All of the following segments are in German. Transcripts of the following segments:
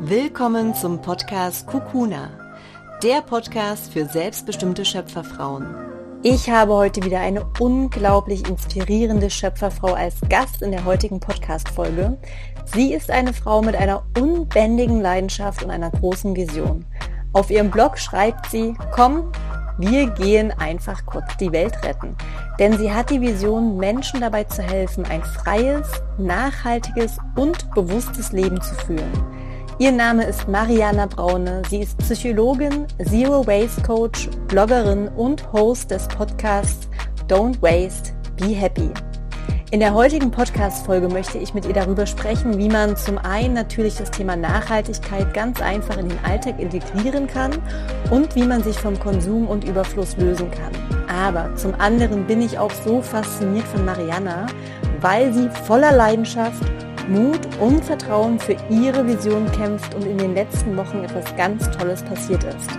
Willkommen zum Podcast Kukuna, der Podcast für selbstbestimmte Schöpferfrauen. Ich habe heute wieder eine unglaublich inspirierende Schöpferfrau als Gast in der heutigen Podcast-Folge. Sie ist eine Frau mit einer unbändigen Leidenschaft und einer großen Vision. Auf ihrem Blog schreibt sie, komm, wir gehen einfach kurz die Welt retten. Denn sie hat die Vision, Menschen dabei zu helfen, ein freies, nachhaltiges und bewusstes Leben zu führen. Ihr Name ist Mariana Braune. Sie ist Psychologin, Zero Waste Coach, Bloggerin und Host des Podcasts Don't Waste, Be Happy. In der heutigen Podcast-Folge möchte ich mit ihr darüber sprechen, wie man zum einen natürlich das Thema Nachhaltigkeit ganz einfach in den Alltag integrieren kann und wie man sich vom Konsum und Überfluss lösen kann. Aber zum anderen bin ich auch so fasziniert von Mariana, weil sie voller Leidenschaft Mut und Vertrauen für ihre Vision kämpft und in den letzten Wochen etwas ganz Tolles passiert ist.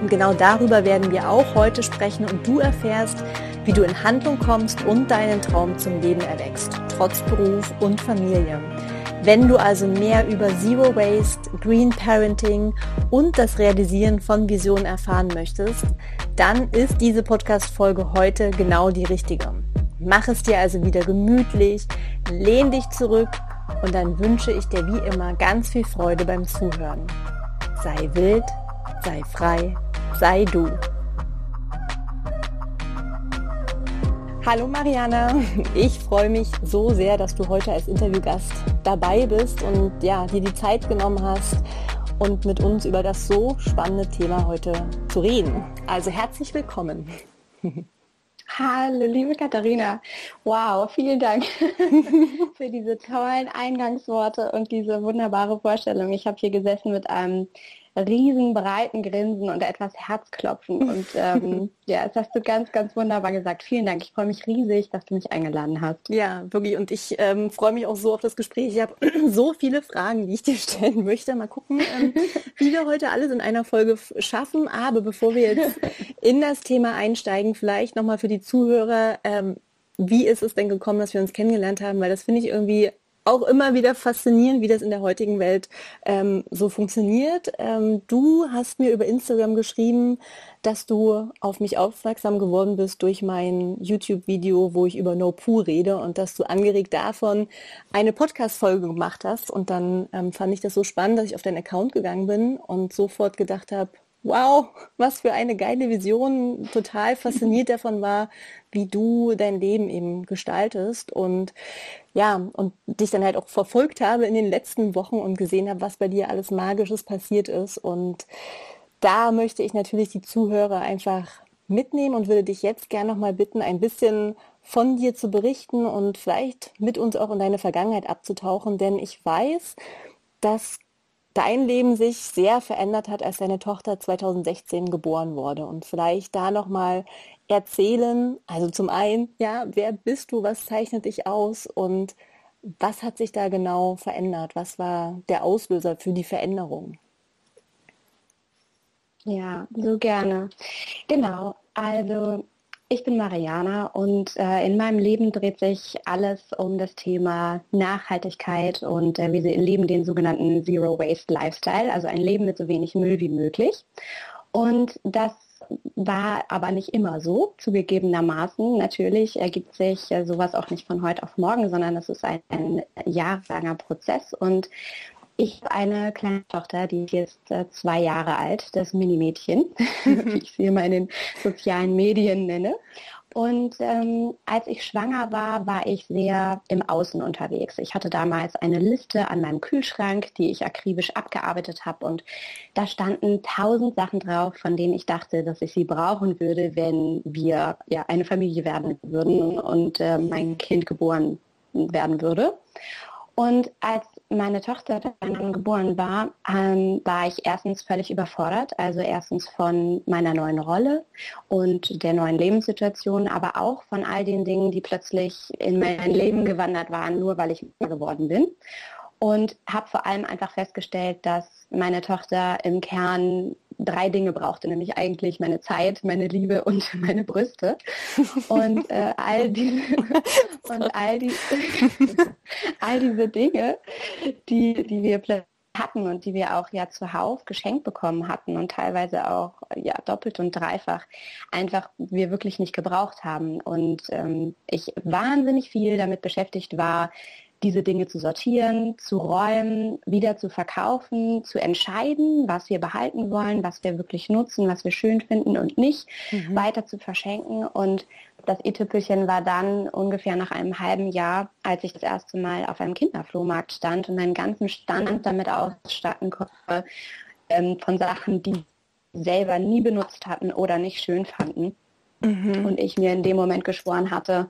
Und genau darüber werden wir auch heute sprechen und du erfährst, wie du in Handlung kommst und deinen Traum zum Leben erwächst, trotz Beruf und Familie. Wenn du also mehr über Zero Waste, Green Parenting und das Realisieren von Visionen erfahren möchtest, dann ist diese Podcast-Folge heute genau die richtige. Mach es dir also wieder gemütlich, lehn dich zurück und dann wünsche ich dir wie immer ganz viel Freude beim Zuhören. Sei wild, sei frei, sei du. Hallo Mariana, ich freue mich so sehr, dass du heute als Interviewgast dabei bist und ja, dir die Zeit genommen hast und mit uns über das so spannende Thema heute zu reden. Also herzlich willkommen. Hallo, liebe Katharina. Wow, vielen Dank für diese tollen Eingangsworte und diese wunderbare Vorstellung. Ich habe hier gesessen mit einem riesen breiten Grinsen und etwas Herzklopfen. Und ähm, ja, das hast du ganz, ganz wunderbar gesagt. Vielen Dank. Ich freue mich riesig, dass du mich eingeladen hast. Ja, wirklich. Und ich ähm, freue mich auch so auf das Gespräch. Ich habe so viele Fragen, die ich dir stellen möchte. Mal gucken, ähm, wie wir heute alles in einer Folge schaffen. Aber bevor wir jetzt in das Thema einsteigen, vielleicht nochmal für die Zuhörer, ähm, wie ist es denn gekommen, dass wir uns kennengelernt haben? Weil das finde ich irgendwie auch immer wieder faszinierend, wie das in der heutigen Welt ähm, so funktioniert. Ähm, du hast mir über Instagram geschrieben, dass du auf mich aufmerksam geworden bist durch mein YouTube-Video, wo ich über No Poo rede und dass du angeregt davon eine Podcast-Folge gemacht hast. Und dann ähm, fand ich das so spannend, dass ich auf deinen Account gegangen bin und sofort gedacht habe, wow, was für eine geile Vision, total fasziniert davon war, wie du dein Leben eben gestaltest und ja, und dich dann halt auch verfolgt habe in den letzten Wochen und gesehen habe, was bei dir alles Magisches passiert ist. Und da möchte ich natürlich die Zuhörer einfach mitnehmen und würde dich jetzt gerne nochmal bitten, ein bisschen von dir zu berichten und vielleicht mit uns auch in deine Vergangenheit abzutauchen, denn ich weiß, dass dein Leben sich sehr verändert hat, als deine Tochter 2016 geboren wurde. Und vielleicht da nochmal erzählen, also zum einen, ja, wer bist du, was zeichnet dich aus und was hat sich da genau verändert? Was war der Auslöser für die Veränderung? Ja, so gerne. Genau, also ich bin Mariana und äh, in meinem Leben dreht sich alles um das Thema Nachhaltigkeit und äh, wir leben den sogenannten Zero Waste Lifestyle, also ein Leben mit so wenig Müll wie möglich. Und das war aber nicht immer so, zugegebenermaßen. Natürlich ergibt sich äh, sowas auch nicht von heute auf morgen, sondern es ist ein, ein jahrelanger Prozess und ich habe eine kleine Tochter, die ist jetzt äh, zwei Jahre alt, das Minimädchen, wie ich sie immer in den sozialen Medien nenne. Und ähm, als ich schwanger war, war ich sehr im Außen unterwegs. Ich hatte damals eine Liste an meinem Kühlschrank, die ich akribisch abgearbeitet habe. Und da standen tausend Sachen drauf, von denen ich dachte, dass ich sie brauchen würde, wenn wir ja eine Familie werden würden und äh, mein Kind geboren werden würde. Und als meine Tochter dann geboren war, ähm, war ich erstens völlig überfordert. Also erstens von meiner neuen Rolle und der neuen Lebenssituation, aber auch von all den Dingen, die plötzlich in mein Leben gewandert waren, nur weil ich Mutter geworden bin. Und habe vor allem einfach festgestellt, dass meine Tochter im Kern drei Dinge brauchte, nämlich eigentlich meine Zeit, meine Liebe und meine Brüste. Und äh, all diese und all, die, all diese Dinge, die, die wir hatten und die wir auch ja zuhauf geschenkt bekommen hatten und teilweise auch ja doppelt und dreifach einfach wir wirklich nicht gebraucht haben und ähm, ich wahnsinnig viel damit beschäftigt war, diese Dinge zu sortieren, zu räumen, wieder zu verkaufen, zu entscheiden, was wir behalten wollen, was wir wirklich nutzen, was wir schön finden und nicht, mhm. weiter zu verschenken. Und das i-Tüppelchen war dann ungefähr nach einem halben Jahr, als ich das erste Mal auf einem Kinderflohmarkt stand und meinen ganzen Stand damit ausstatten konnte, ähm, von Sachen, die selber nie benutzt hatten oder nicht schön fanden. Mhm. Und ich mir in dem Moment geschworen hatte,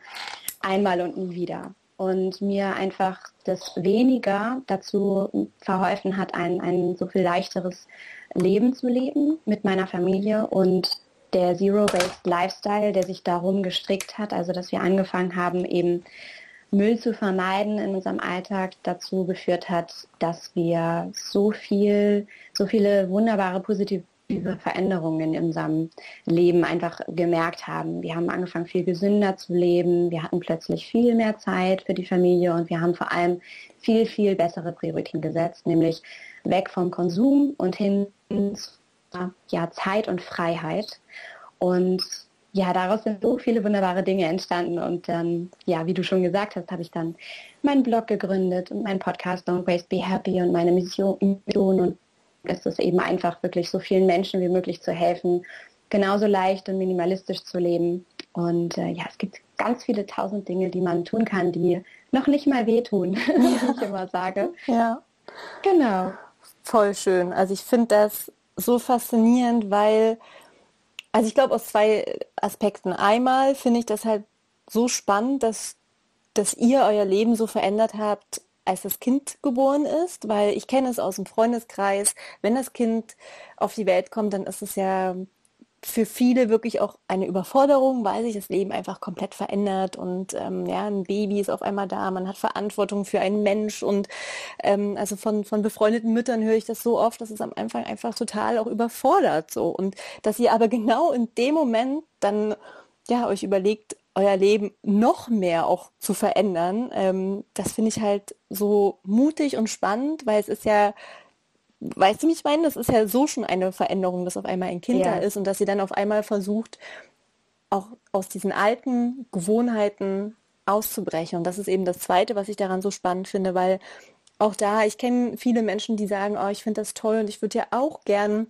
einmal und nie wieder und mir einfach das weniger dazu verholfen hat, ein, ein so viel leichteres Leben zu leben mit meiner Familie und der Zero-Based Lifestyle, der sich darum gestrickt hat, also dass wir angefangen haben, eben Müll zu vermeiden in unserem Alltag dazu geführt hat, dass wir so viel, so viele wunderbare positive diese Veränderungen in unserem Leben einfach gemerkt haben. Wir haben angefangen, viel gesünder zu leben. Wir hatten plötzlich viel mehr Zeit für die Familie und wir haben vor allem viel, viel bessere Prioritäten gesetzt, nämlich weg vom Konsum und hin zu ja, Zeit und Freiheit. Und ja, daraus sind so viele wunderbare Dinge entstanden. Und dann, ja, wie du schon gesagt hast, habe ich dann meinen Blog gegründet und meinen Podcast Don't Waste Be Happy und meine Mission und ist es eben einfach wirklich so vielen Menschen wie möglich zu helfen, genauso leicht und minimalistisch zu leben. Und äh, ja, es gibt ganz viele tausend Dinge, die man tun kann, die noch nicht mal wehtun, wie ich immer sage. Ja. Genau. Voll schön. Also ich finde das so faszinierend, weil, also ich glaube aus zwei Aspekten. Einmal finde ich das halt so spannend, dass, dass ihr euer Leben so verändert habt, als das Kind geboren ist, weil ich kenne es aus dem Freundeskreis, wenn das Kind auf die Welt kommt, dann ist es ja für viele wirklich auch eine Überforderung, weil sich das Leben einfach komplett verändert und ähm, ja, ein Baby ist auf einmal da, man hat Verantwortung für einen Mensch und ähm, also von, von befreundeten Müttern höre ich das so oft, dass es am Anfang einfach total auch überfordert so. Und dass ihr aber genau in dem Moment dann ja euch überlegt, euer Leben noch mehr auch zu verändern. Ähm, das finde ich halt so mutig und spannend, weil es ist ja, weißt du, mich meinen, das ist ja so schon eine Veränderung, dass auf einmal ein Kind ja. da ist und dass ihr dann auf einmal versucht, auch aus diesen alten Gewohnheiten auszubrechen. Und das ist eben das Zweite, was ich daran so spannend finde, weil auch da, ich kenne viele Menschen, die sagen, oh, ich finde das toll und ich würde ja auch gern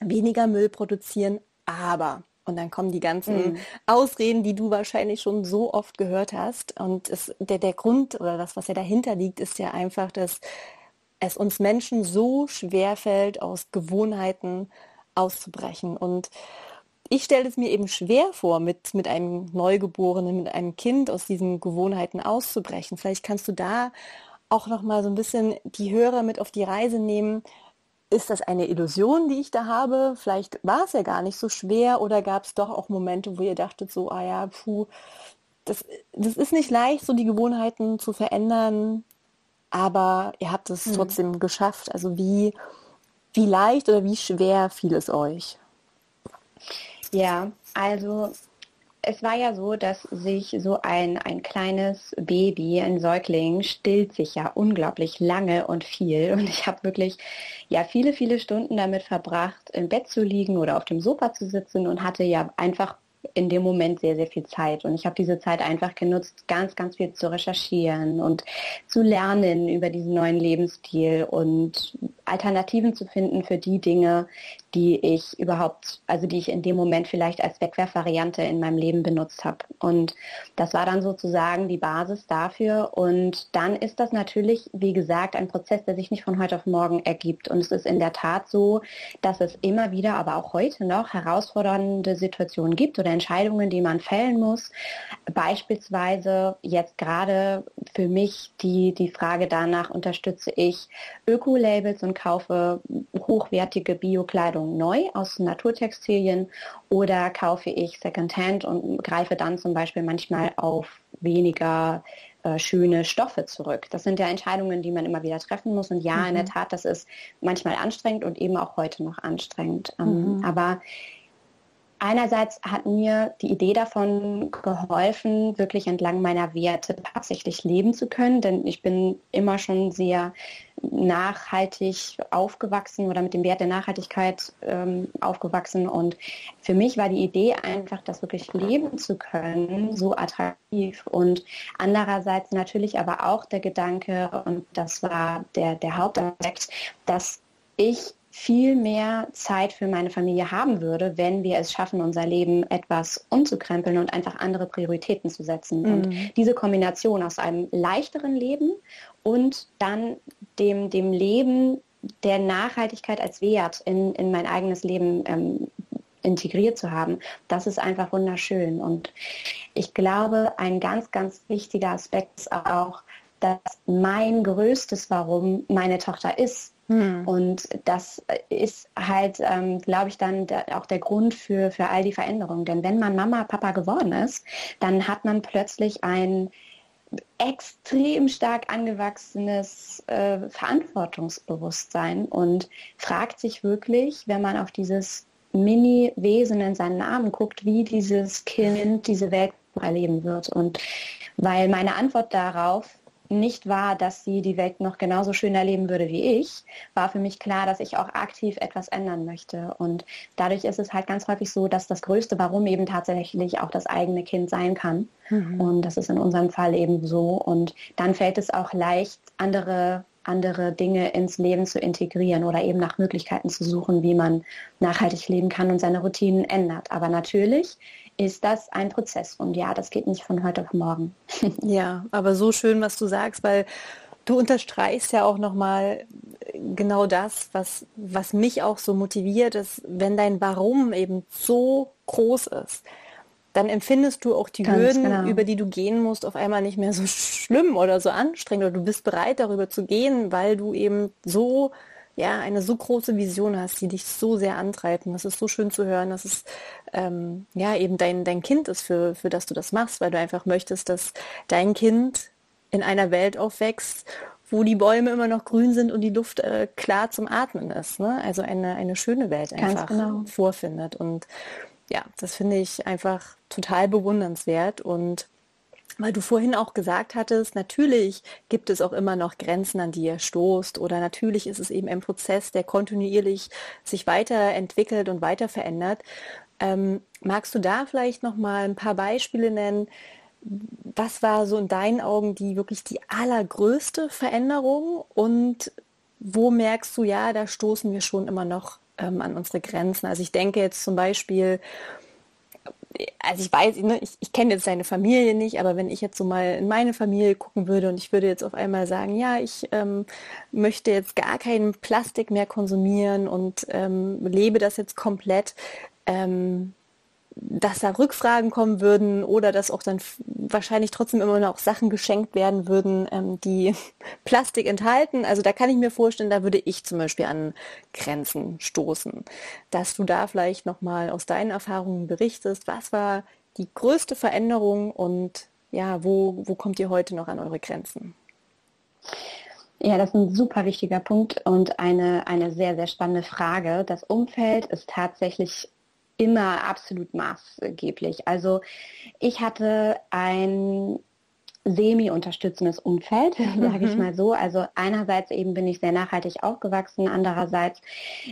weniger Müll produzieren, aber und dann kommen die ganzen mhm. Ausreden, die du wahrscheinlich schon so oft gehört hast. Und es, der, der Grund oder das, was ja dahinter liegt, ist ja einfach, dass es uns Menschen so schwer fällt, aus Gewohnheiten auszubrechen. Und ich stelle es mir eben schwer vor, mit, mit einem Neugeborenen, mit einem Kind aus diesen Gewohnheiten auszubrechen. Vielleicht kannst du da auch noch mal so ein bisschen die Hörer mit auf die Reise nehmen, ist das eine Illusion, die ich da habe? Vielleicht war es ja gar nicht so schwer oder gab es doch auch Momente, wo ihr dachtet so, ah ja, puh, das, das ist nicht leicht, so die Gewohnheiten zu verändern, aber ihr habt es hm. trotzdem geschafft. Also wie, wie leicht oder wie schwer fiel es euch? Ja, also es war ja so, dass sich so ein, ein kleines Baby, ein Säugling, stillt sich ja unglaublich lange und viel. Und ich habe wirklich ja viele, viele Stunden damit verbracht, im Bett zu liegen oder auf dem Sofa zu sitzen und hatte ja einfach in dem Moment sehr, sehr viel Zeit. Und ich habe diese Zeit einfach genutzt, ganz, ganz viel zu recherchieren und zu lernen über diesen neuen Lebensstil und Alternativen zu finden für die Dinge, die ich überhaupt, also die ich in dem Moment vielleicht als Wegwerfvariante in meinem Leben benutzt habe. Und das war dann sozusagen die Basis dafür. Und dann ist das natürlich, wie gesagt, ein Prozess, der sich nicht von heute auf morgen ergibt. Und es ist in der Tat so, dass es immer wieder, aber auch heute noch herausfordernde Situationen gibt oder Entscheidungen, die man fällen muss. Beispielsweise jetzt gerade für mich die, die Frage danach, unterstütze ich Öko-Labels und kaufe hochwertige Bio-Kleidung neu aus Naturtextilien oder kaufe ich Secondhand und greife dann zum Beispiel manchmal auf weniger äh, schöne Stoffe zurück. Das sind ja Entscheidungen, die man immer wieder treffen muss. Und ja, mhm. in der mhm. Tat, das ist manchmal anstrengend und eben auch heute noch anstrengend. Ähm, mhm. Aber einerseits hat mir die Idee davon geholfen, wirklich entlang meiner Werte tatsächlich leben zu können, denn ich bin immer schon sehr nachhaltig aufgewachsen oder mit dem Wert der Nachhaltigkeit ähm, aufgewachsen. Und für mich war die Idee einfach, das wirklich leben zu können, so attraktiv. Und andererseits natürlich aber auch der Gedanke und das war der, der Hauptaspekt, dass ich viel mehr Zeit für meine Familie haben würde, wenn wir es schaffen, unser Leben etwas umzukrempeln und einfach andere Prioritäten zu setzen. Mhm. Und diese Kombination aus einem leichteren Leben und dann dem, dem Leben der Nachhaltigkeit als Wert in, in mein eigenes Leben ähm, integriert zu haben, das ist einfach wunderschön. Und ich glaube, ein ganz, ganz wichtiger Aspekt ist auch, dass mein größtes Warum meine Tochter ist, hm. Und das ist halt, ähm, glaube ich, dann auch der Grund für, für all die Veränderungen. Denn wenn man Mama, Papa geworden ist, dann hat man plötzlich ein extrem stark angewachsenes äh, Verantwortungsbewusstsein und fragt sich wirklich, wenn man auf dieses Mini-Wesen in seinen Namen guckt, wie dieses Kind diese Welt erleben wird. Und weil meine Antwort darauf nicht war, dass sie die Welt noch genauso schön erleben würde wie ich, war für mich klar, dass ich auch aktiv etwas ändern möchte. Und dadurch ist es halt ganz häufig so, dass das größte Warum eben tatsächlich auch das eigene Kind sein kann. Mhm. Und das ist in unserem Fall eben so. Und dann fällt es auch leicht, andere andere Dinge ins Leben zu integrieren oder eben nach Möglichkeiten zu suchen, wie man nachhaltig leben kann und seine Routinen ändert. Aber natürlich ist das ein Prozess. Und ja, das geht nicht von heute auf morgen. ja, aber so schön, was du sagst, weil du unterstreichst ja auch nochmal genau das, was, was mich auch so motiviert ist, wenn dein Warum eben so groß ist, dann empfindest du auch die Ganz Hürden, genau. über die du gehen musst, auf einmal nicht mehr so schlimm oder so anstrengend oder du bist bereit darüber zu gehen, weil du eben so ja, eine so große Vision hast, die dich so sehr antreibt. Und das ist so schön zu hören, dass es ähm, ja eben dein, dein Kind ist, für, für das du das machst, weil du einfach möchtest, dass dein Kind in einer Welt aufwächst, wo die Bäume immer noch grün sind und die Luft äh, klar zum Atmen ist. Ne? Also eine, eine schöne Welt einfach genau. vorfindet. Und ja, das finde ich einfach total bewundernswert und weil du vorhin auch gesagt hattest, natürlich gibt es auch immer noch Grenzen, an die ihr stoßt oder natürlich ist es eben ein Prozess, der kontinuierlich sich weiterentwickelt und weiter verändert. Ähm, magst du da vielleicht noch mal ein paar Beispiele nennen? Was war so in deinen Augen die wirklich die allergrößte Veränderung und wo merkst du, ja, da stoßen wir schon immer noch ähm, an unsere Grenzen? Also ich denke jetzt zum Beispiel, also ich weiß, ne, ich, ich kenne jetzt seine Familie nicht, aber wenn ich jetzt so mal in meine Familie gucken würde und ich würde jetzt auf einmal sagen, ja, ich ähm, möchte jetzt gar kein Plastik mehr konsumieren und ähm, lebe das jetzt komplett, ähm, dass da Rückfragen kommen würden oder dass auch dann wahrscheinlich trotzdem immer noch Sachen geschenkt werden würden, ähm, die Plastik enthalten. Also da kann ich mir vorstellen, da würde ich zum Beispiel an Grenzen stoßen. Dass du da vielleicht nochmal aus deinen Erfahrungen berichtest, was war die größte Veränderung und ja, wo, wo kommt ihr heute noch an eure Grenzen? Ja, das ist ein super wichtiger Punkt und eine, eine sehr, sehr spannende Frage. Das Umfeld ist tatsächlich immer absolut maßgeblich. Also ich hatte ein semi-unterstützendes Umfeld, sage ich mhm. mal so. Also einerseits eben bin ich sehr nachhaltig aufgewachsen, andererseits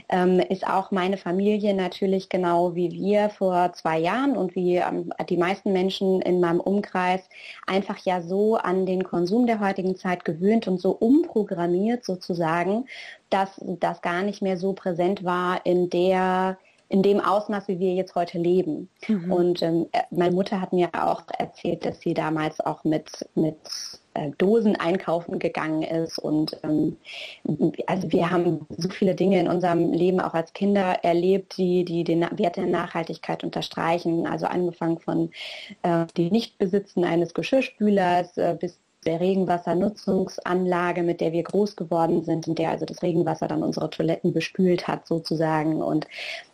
ähm, ist auch meine Familie natürlich genau wie wir vor zwei Jahren und wie ähm, die meisten Menschen in meinem Umkreis einfach ja so an den Konsum der heutigen Zeit gewöhnt und so umprogrammiert sozusagen, dass das gar nicht mehr so präsent war in der in dem Ausmaß, wie wir jetzt heute leben. Mhm. Und ähm, äh, meine Mutter hat mir auch erzählt, dass sie damals auch mit, mit äh, Dosen einkaufen gegangen ist. Und ähm, also wir haben so viele Dinge in unserem Leben auch als Kinder erlebt, die, die den Wert der Nachhaltigkeit unterstreichen. Also angefangen von äh, die Nichtbesitzen eines Geschirrspülers äh, bis der Regenwassernutzungsanlage, mit der wir groß geworden sind, in der also das Regenwasser dann unsere Toiletten bespült hat sozusagen und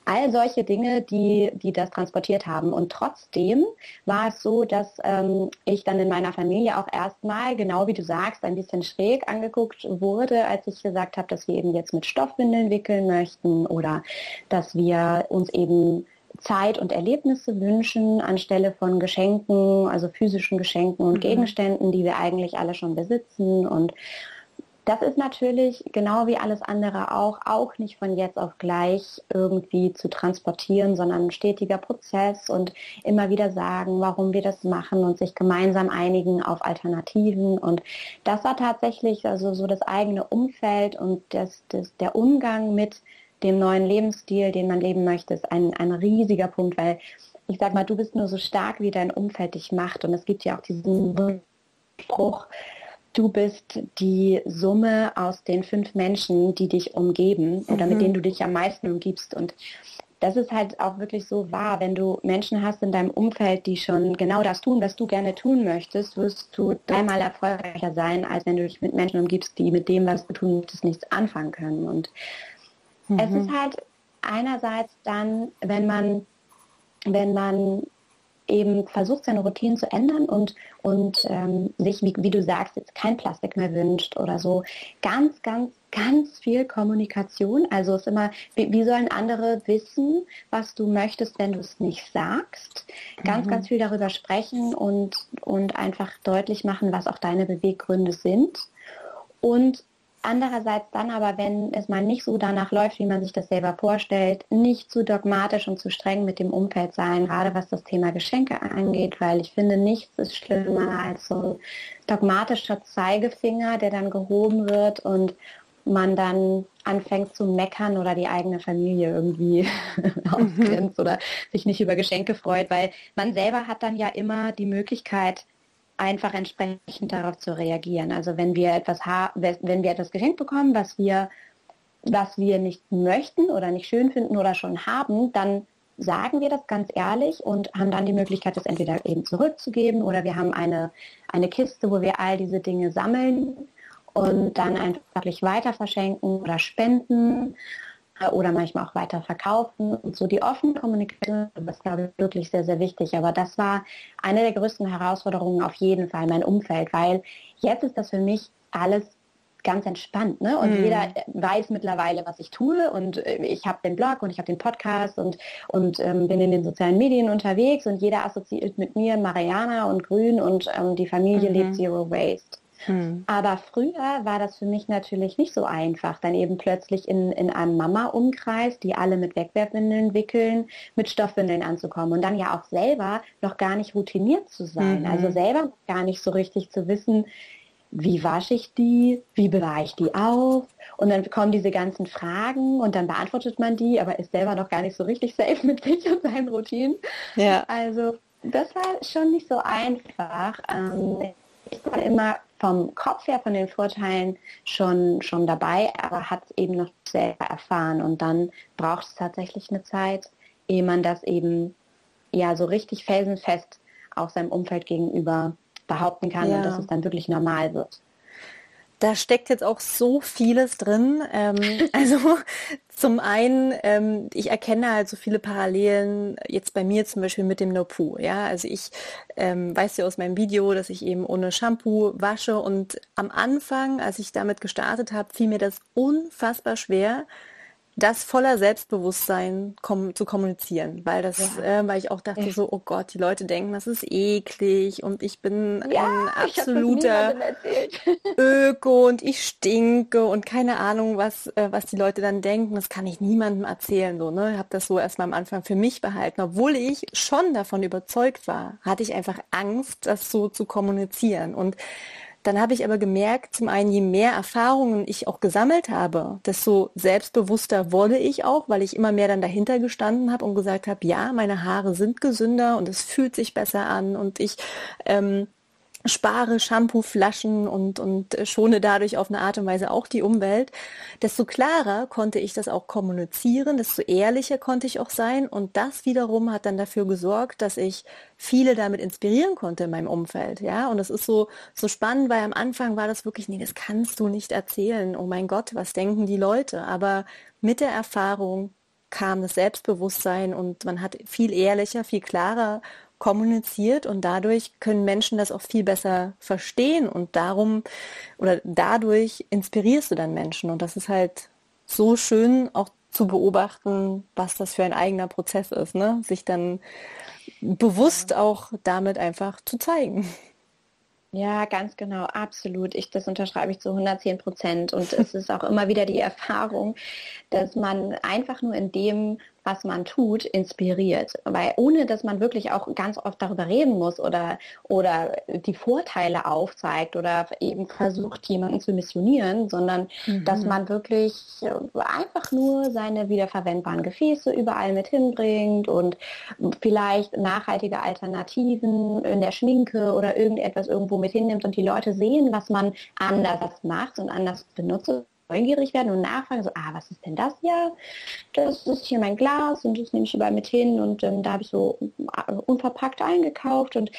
all solche Dinge, die, die das transportiert haben. Und trotzdem war es so, dass ähm, ich dann in meiner Familie auch erstmal, genau wie du sagst, ein bisschen schräg angeguckt wurde, als ich gesagt habe, dass wir eben jetzt mit Stoffwindeln wickeln möchten oder dass wir uns eben Zeit und Erlebnisse wünschen anstelle von Geschenken, also physischen Geschenken und mhm. Gegenständen, die wir eigentlich alle schon besitzen und das ist natürlich genau wie alles andere auch, auch nicht von jetzt auf gleich irgendwie zu transportieren, sondern ein stetiger Prozess und immer wieder sagen, warum wir das machen und sich gemeinsam einigen auf Alternativen. Und das war tatsächlich also so das eigene Umfeld und das, das, der Umgang mit dem neuen Lebensstil, den man leben möchte, ist ein, ein riesiger Punkt, weil ich sag mal, du bist nur so stark, wie dein Umfeld dich macht. Und es gibt ja auch diesen Spruch, du bist die Summe aus den fünf Menschen, die dich umgeben oder mhm. mit denen du dich am meisten umgibst. Und das ist halt auch wirklich so wahr. Wenn du Menschen hast in deinem Umfeld, die schon genau das tun, was du gerne tun möchtest, wirst du dreimal erfolgreicher sein, als wenn du dich mit Menschen umgibst, die mit dem, was du tun möchtest, nichts anfangen können. Und mhm. es ist halt einerseits dann, wenn man, wenn man eben versucht, seine Routinen zu ändern und, und ähm, sich, wie, wie, du sagst, jetzt kein Plastik mehr wünscht oder so. Ganz, ganz, ganz viel Kommunikation. Also es ist immer, wie, wie sollen andere wissen, was du möchtest, wenn du es nicht sagst? Ganz, mhm. ganz viel darüber sprechen und, und einfach deutlich machen, was auch deine Beweggründe sind. Und Andererseits dann aber, wenn es mal nicht so danach läuft, wie man sich das selber vorstellt, nicht zu dogmatisch und zu streng mit dem Umfeld sein, gerade was das Thema Geschenke angeht, weil ich finde, nichts ist schlimmer als so ein dogmatischer Zeigefinger, der dann gehoben wird und man dann anfängt zu meckern oder die eigene Familie irgendwie ausgrenzt mhm. oder sich nicht über Geschenke freut, weil man selber hat dann ja immer die Möglichkeit, einfach entsprechend darauf zu reagieren. Also wenn wir etwas wenn wir etwas geschenkt bekommen, was wir, was wir nicht möchten oder nicht schön finden oder schon haben, dann sagen wir das ganz ehrlich und haben dann die Möglichkeit, das entweder eben zurückzugeben oder wir haben eine, eine Kiste, wo wir all diese Dinge sammeln und dann einfach weiter verschenken oder spenden oder manchmal auch weiter verkaufen. Und so die offene Kommunikation, das ist, glaube ich, wirklich sehr, sehr wichtig. Aber das war eine der größten Herausforderungen auf jeden Fall, mein Umfeld, weil jetzt ist das für mich alles ganz entspannt. Ne? Und mm. jeder weiß mittlerweile, was ich tue. Und äh, ich habe den Blog und ich habe den Podcast und, und ähm, bin in den sozialen Medien unterwegs und jeder assoziiert mit mir Mariana und Grün und ähm, die Familie mm lebt Zero Waste. Hm. Aber früher war das für mich natürlich nicht so einfach, dann eben plötzlich in, in einem Mama-Umkreis, die alle mit Wegwerfwindeln wickeln, mit Stoffwindeln anzukommen und dann ja auch selber noch gar nicht routiniert zu sein. Mhm. Also selber gar nicht so richtig zu wissen, wie wasche ich die, wie bewahre ich die auf und dann kommen diese ganzen Fragen und dann beantwortet man die, aber ist selber noch gar nicht so richtig safe mit sich und seinen Routinen. Ja. Also das war schon nicht so einfach. Ähm, ich war immer vom Kopf her, von den Vorteilen schon, schon dabei, aber hat es eben noch selber erfahren. Und dann braucht es tatsächlich eine Zeit, ehe man das eben ja so richtig felsenfest auch seinem Umfeld gegenüber behaupten kann ja. und dass es dann wirklich normal wird. Da steckt jetzt auch so vieles drin. Ähm, also zum einen, ähm, ich erkenne halt so viele Parallelen jetzt bei mir zum Beispiel mit dem No-Poo. Ja, also ich ähm, weiß ja aus meinem Video, dass ich eben ohne Shampoo wasche und am Anfang, als ich damit gestartet habe, fiel mir das unfassbar schwer, das voller Selbstbewusstsein kom zu kommunizieren, weil das, ja. äh, weil ich auch dachte ja. so, oh Gott, die Leute denken, das ist eklig und ich bin ja, ein absoluter Öko und ich stinke und keine Ahnung, was, äh, was die Leute dann denken. Das kann ich niemandem erzählen, so, ne? Ich habe das so erstmal am Anfang für mich behalten, obwohl ich schon davon überzeugt war, hatte ich einfach Angst, das so zu kommunizieren und dann habe ich aber gemerkt, zum einen, je mehr Erfahrungen ich auch gesammelt habe, desto selbstbewusster wurde ich auch, weil ich immer mehr dann dahinter gestanden habe und gesagt habe, ja, meine Haare sind gesünder und es fühlt sich besser an und ich ähm, spare Shampooflaschen und, und schone dadurch auf eine Art und Weise auch die Umwelt, desto klarer konnte ich das auch kommunizieren, desto ehrlicher konnte ich auch sein. Und das wiederum hat dann dafür gesorgt, dass ich viele damit inspirieren konnte in meinem Umfeld. Ja, und das ist so, so spannend, weil am Anfang war das wirklich, nee, das kannst du nicht erzählen. Oh mein Gott, was denken die Leute? Aber mit der Erfahrung kam das Selbstbewusstsein und man hat viel ehrlicher, viel klarer kommuniziert und dadurch können Menschen das auch viel besser verstehen und darum oder dadurch inspirierst du dann Menschen und das ist halt so schön auch zu beobachten, was das für ein eigener Prozess ist, ne? Sich dann bewusst auch damit einfach zu zeigen. Ja, ganz genau, absolut. Ich, das unterschreibe ich zu 110 Prozent. Und es ist auch immer wieder die Erfahrung, dass man einfach nur in dem was man tut, inspiriert. Weil ohne dass man wirklich auch ganz oft darüber reden muss oder, oder die Vorteile aufzeigt oder eben versucht, jemanden zu missionieren, sondern mhm. dass man wirklich einfach nur seine wiederverwendbaren Gefäße überall mit hinbringt und vielleicht nachhaltige Alternativen in der Schminke oder irgendetwas irgendwo mit hinnimmt und die Leute sehen, was man anders macht und anders benutzt neugierig werden und nachfragen, so, ah, was ist denn das hier? Das ist hier mein Glas und das nehme ich überall mit hin und ähm, da habe ich so äh, unverpackt eingekauft und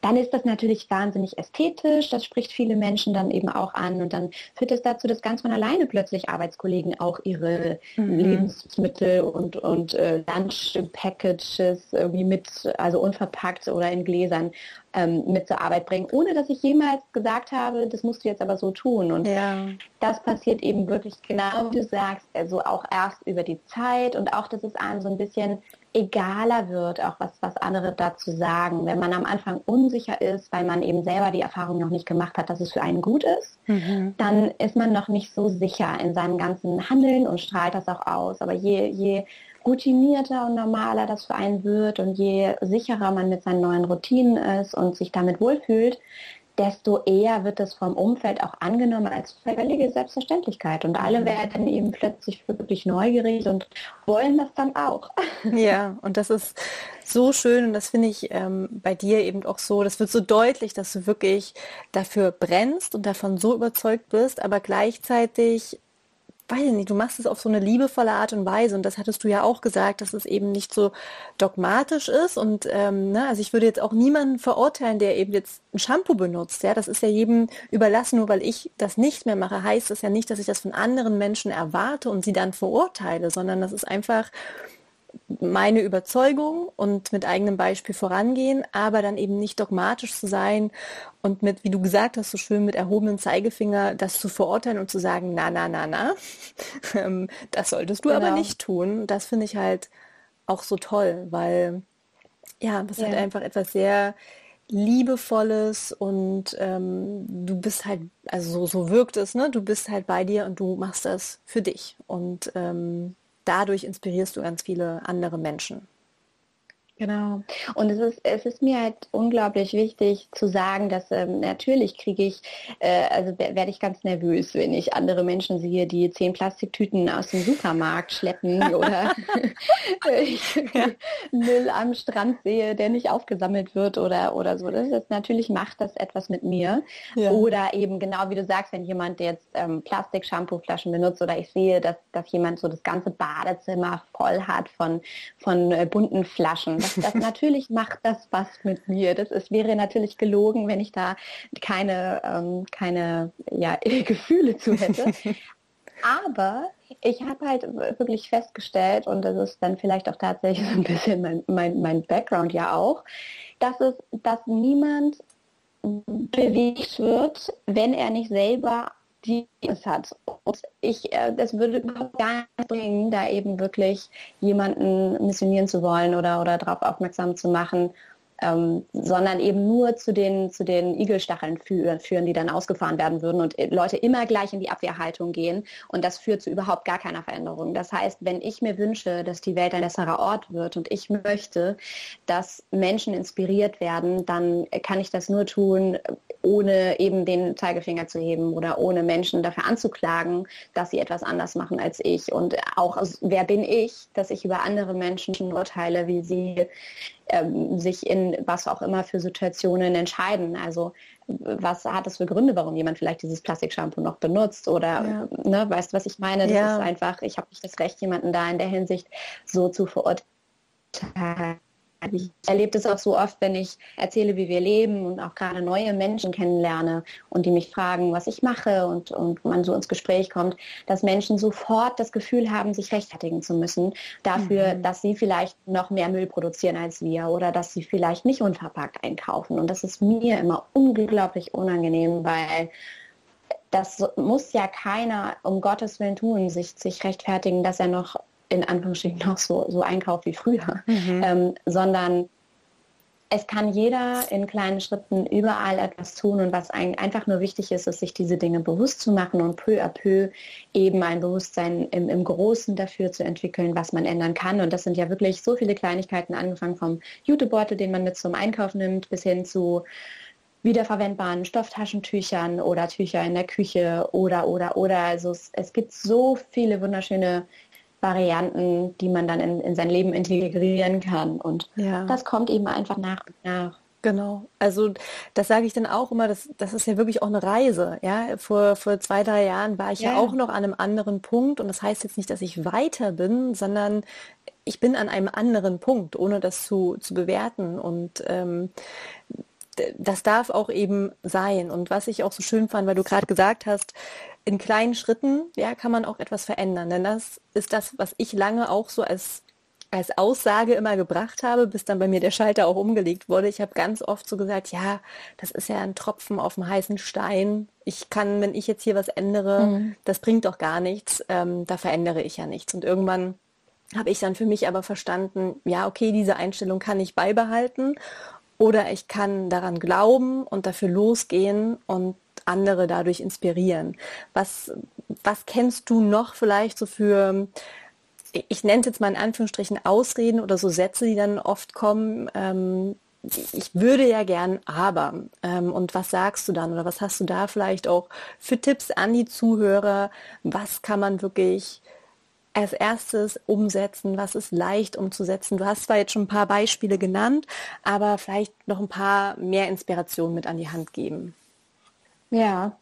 dann ist das natürlich wahnsinnig ästhetisch, das spricht viele Menschen dann eben auch an und dann führt es das dazu, dass ganz von alleine plötzlich Arbeitskollegen auch ihre mhm. Lebensmittel und, und äh, Lunch-Packages irgendwie mit, also unverpackt oder in Gläsern ähm, mit zur Arbeit bringen, ohne dass ich jemals gesagt habe, das musst du jetzt aber so tun. Und ja. das passiert eben wirklich genau, wie du sagst, also auch erst über die Zeit und auch, dass es einem so ein bisschen egaler wird, auch was, was andere dazu sagen. Wenn man am Anfang unsicher ist, weil man eben selber die Erfahrung noch nicht gemacht hat, dass es für einen gut ist, mhm. dann ist man noch nicht so sicher in seinem ganzen Handeln und strahlt das auch aus. Aber je, je routinierter und normaler das für einen wird und je sicherer man mit seinen neuen Routinen ist und sich damit wohlfühlt, desto eher wird es vom Umfeld auch angenommen als völlige Selbstverständlichkeit. Und alle werden eben plötzlich wirklich neugierig und wollen das dann auch. Ja, und das ist so schön und das finde ich ähm, bei dir eben auch so, das wird so deutlich, dass du wirklich dafür brennst und davon so überzeugt bist, aber gleichzeitig weiß ich nicht, du machst es auf so eine liebevolle Art und Weise und das hattest du ja auch gesagt, dass es eben nicht so dogmatisch ist und ähm, ne, also ich würde jetzt auch niemanden verurteilen, der eben jetzt ein Shampoo benutzt, ja, das ist ja jedem überlassen, nur weil ich das nicht mehr mache, heißt das ja nicht, dass ich das von anderen Menschen erwarte und sie dann verurteile, sondern das ist einfach meine Überzeugung und mit eigenem Beispiel vorangehen, aber dann eben nicht dogmatisch zu sein und mit, wie du gesagt hast, so schön mit erhobenem Zeigefinger das zu verurteilen und zu sagen, na, na, na, na, ähm, das solltest du genau. aber nicht tun. Das finde ich halt auch so toll, weil ja, das ja. hat einfach etwas sehr liebevolles und ähm, du bist halt, also so, so wirkt es, ne? Du bist halt bei dir und du machst das für dich. Und ähm, dadurch inspirierst du ganz viele andere Menschen. Genau. Und es ist, es ist mir halt unglaublich wichtig zu sagen, dass ähm, natürlich kriege ich, äh, also werde ich ganz nervös, wenn ich andere Menschen sehe, die zehn Plastiktüten aus dem Supermarkt schleppen oder ich Müll am Strand sehe, der nicht aufgesammelt wird oder, oder so. Das ist, natürlich macht das etwas mit mir. Ja. Oder eben genau wie du sagst, wenn jemand jetzt ähm, Plastik-Shampooflaschen benutzt oder ich sehe, dass, dass jemand so das ganze Badezimmer voll hat von, von äh, bunten Flaschen das, natürlich macht das was mit mir. Das ist, wäre natürlich gelogen, wenn ich da keine, ähm, keine ja, Gefühle zu hätte. Aber ich habe halt wirklich festgestellt, und das ist dann vielleicht auch tatsächlich so ein bisschen mein, mein, mein Background ja auch, dass es, dass niemand bewegt wird, wenn er nicht selber die es hat. Und ich, äh, das würde überhaupt gar nicht bringen, da eben wirklich jemanden missionieren zu wollen oder, oder darauf aufmerksam zu machen, ähm, sondern eben nur zu den, zu den Igelstacheln führen, führen, die dann ausgefahren werden würden und Leute immer gleich in die Abwehrhaltung gehen. Und das führt zu überhaupt gar keiner Veränderung. Das heißt, wenn ich mir wünsche, dass die Welt ein besserer Ort wird und ich möchte, dass Menschen inspiriert werden, dann kann ich das nur tun, ohne eben den Zeigefinger zu heben oder ohne Menschen dafür anzuklagen, dass sie etwas anders machen als ich. Und auch, wer bin ich, dass ich über andere Menschen urteile, wie sie ähm, sich in was auch immer für Situationen entscheiden. Also was hat es für Gründe, warum jemand vielleicht dieses Plastikshampoo noch benutzt oder ja. ne, weißt du, was ich meine? Das ja. ist einfach, ich habe nicht das Recht, jemanden da in der Hinsicht so zu verurteilen ich erlebe das auch so oft, wenn ich erzähle, wie wir leben und auch gerade neue Menschen kennenlerne und die mich fragen, was ich mache und, und man so ins Gespräch kommt, dass Menschen sofort das Gefühl haben, sich rechtfertigen zu müssen dafür, mhm. dass sie vielleicht noch mehr Müll produzieren als wir oder dass sie vielleicht nicht unverpackt einkaufen. Und das ist mir immer unglaublich unangenehm, weil das muss ja keiner um Gottes Willen tun, sich, sich rechtfertigen, dass er noch in Anführungsstrichen noch so, so einkauft wie früher, mhm. ähm, sondern es kann jeder in kleinen Schritten überall etwas tun und was einfach nur wichtig ist, ist, sich diese Dinge bewusst zu machen und peu à peu eben ein Bewusstsein im, im Großen dafür zu entwickeln, was man ändern kann. Und das sind ja wirklich so viele Kleinigkeiten, angefangen vom Jutebeutel, den man mit zum Einkauf nimmt, bis hin zu wiederverwendbaren Stofftaschentüchern oder Tücher in der Küche oder, oder, oder. Also es, es gibt so viele wunderschöne Varianten, die man dann in, in sein Leben integrieren kann. Und ja. das kommt eben einfach nach und nach. Genau. Also das sage ich dann auch immer, das, das ist ja wirklich auch eine Reise. Ja, vor, vor zwei, drei Jahren war ich ja. ja auch noch an einem anderen Punkt und das heißt jetzt nicht, dass ich weiter bin, sondern ich bin an einem anderen Punkt, ohne das zu, zu bewerten. Und ähm, das darf auch eben sein. Und was ich auch so schön fand, weil du gerade gesagt hast, in kleinen Schritten, ja, kann man auch etwas verändern. Denn das ist das, was ich lange auch so als, als Aussage immer gebracht habe, bis dann bei mir der Schalter auch umgelegt wurde. Ich habe ganz oft so gesagt, ja, das ist ja ein Tropfen auf dem heißen Stein. Ich kann, wenn ich jetzt hier was ändere, mhm. das bringt doch gar nichts. Ähm, da verändere ich ja nichts. Und irgendwann habe ich dann für mich aber verstanden, ja, okay, diese Einstellung kann ich beibehalten oder ich kann daran glauben und dafür losgehen und andere dadurch inspirieren. Was, was kennst du noch vielleicht so für, ich nenne es jetzt mal in Anführungsstrichen Ausreden oder so Sätze, die dann oft kommen, ähm, ich würde ja gern, aber. Ähm, und was sagst du dann oder was hast du da vielleicht auch für Tipps an die Zuhörer? Was kann man wirklich als erstes umsetzen? Was ist leicht umzusetzen? Du hast zwar jetzt schon ein paar Beispiele genannt, aber vielleicht noch ein paar mehr Inspirationen mit an die Hand geben. Ja,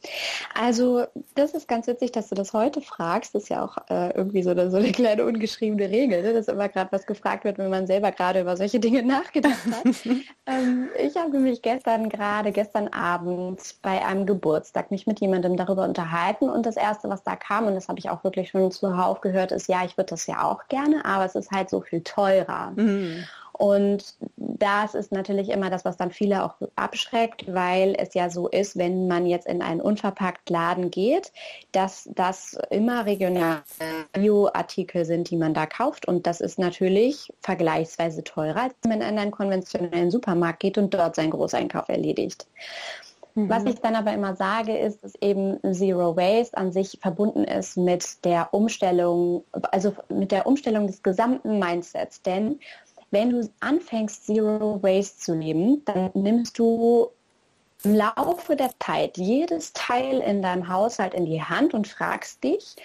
also das ist ganz witzig, dass du das heute fragst. Das ist ja auch äh, irgendwie so eine, so eine kleine ungeschriebene Regel, ne? dass immer gerade was gefragt wird, wenn man selber gerade über solche Dinge nachgedacht hat. ähm, ich habe mich gestern gerade, gestern Abend bei einem Geburtstag mich mit jemandem darüber unterhalten und das Erste, was da kam, und das habe ich auch wirklich schon zuhauf gehört, ist, ja, ich würde das ja auch gerne, aber es ist halt so viel teurer. Mhm. Und das ist natürlich immer das, was dann viele auch abschreckt, weil es ja so ist, wenn man jetzt in einen unverpackt Laden geht, dass das immer regionale Bioartikel sind, die man da kauft. Und das ist natürlich vergleichsweise teurer, als wenn man in einen konventionellen Supermarkt geht und dort seinen Großeinkauf erledigt. Mhm. Was ich dann aber immer sage, ist, dass eben Zero Waste an sich verbunden ist mit der Umstellung, also mit der Umstellung des gesamten Mindsets. Denn wenn du anfängst, Zero Waste zu leben, dann nimmst du im Laufe der Zeit jedes Teil in deinem Haushalt in die Hand und fragst dich,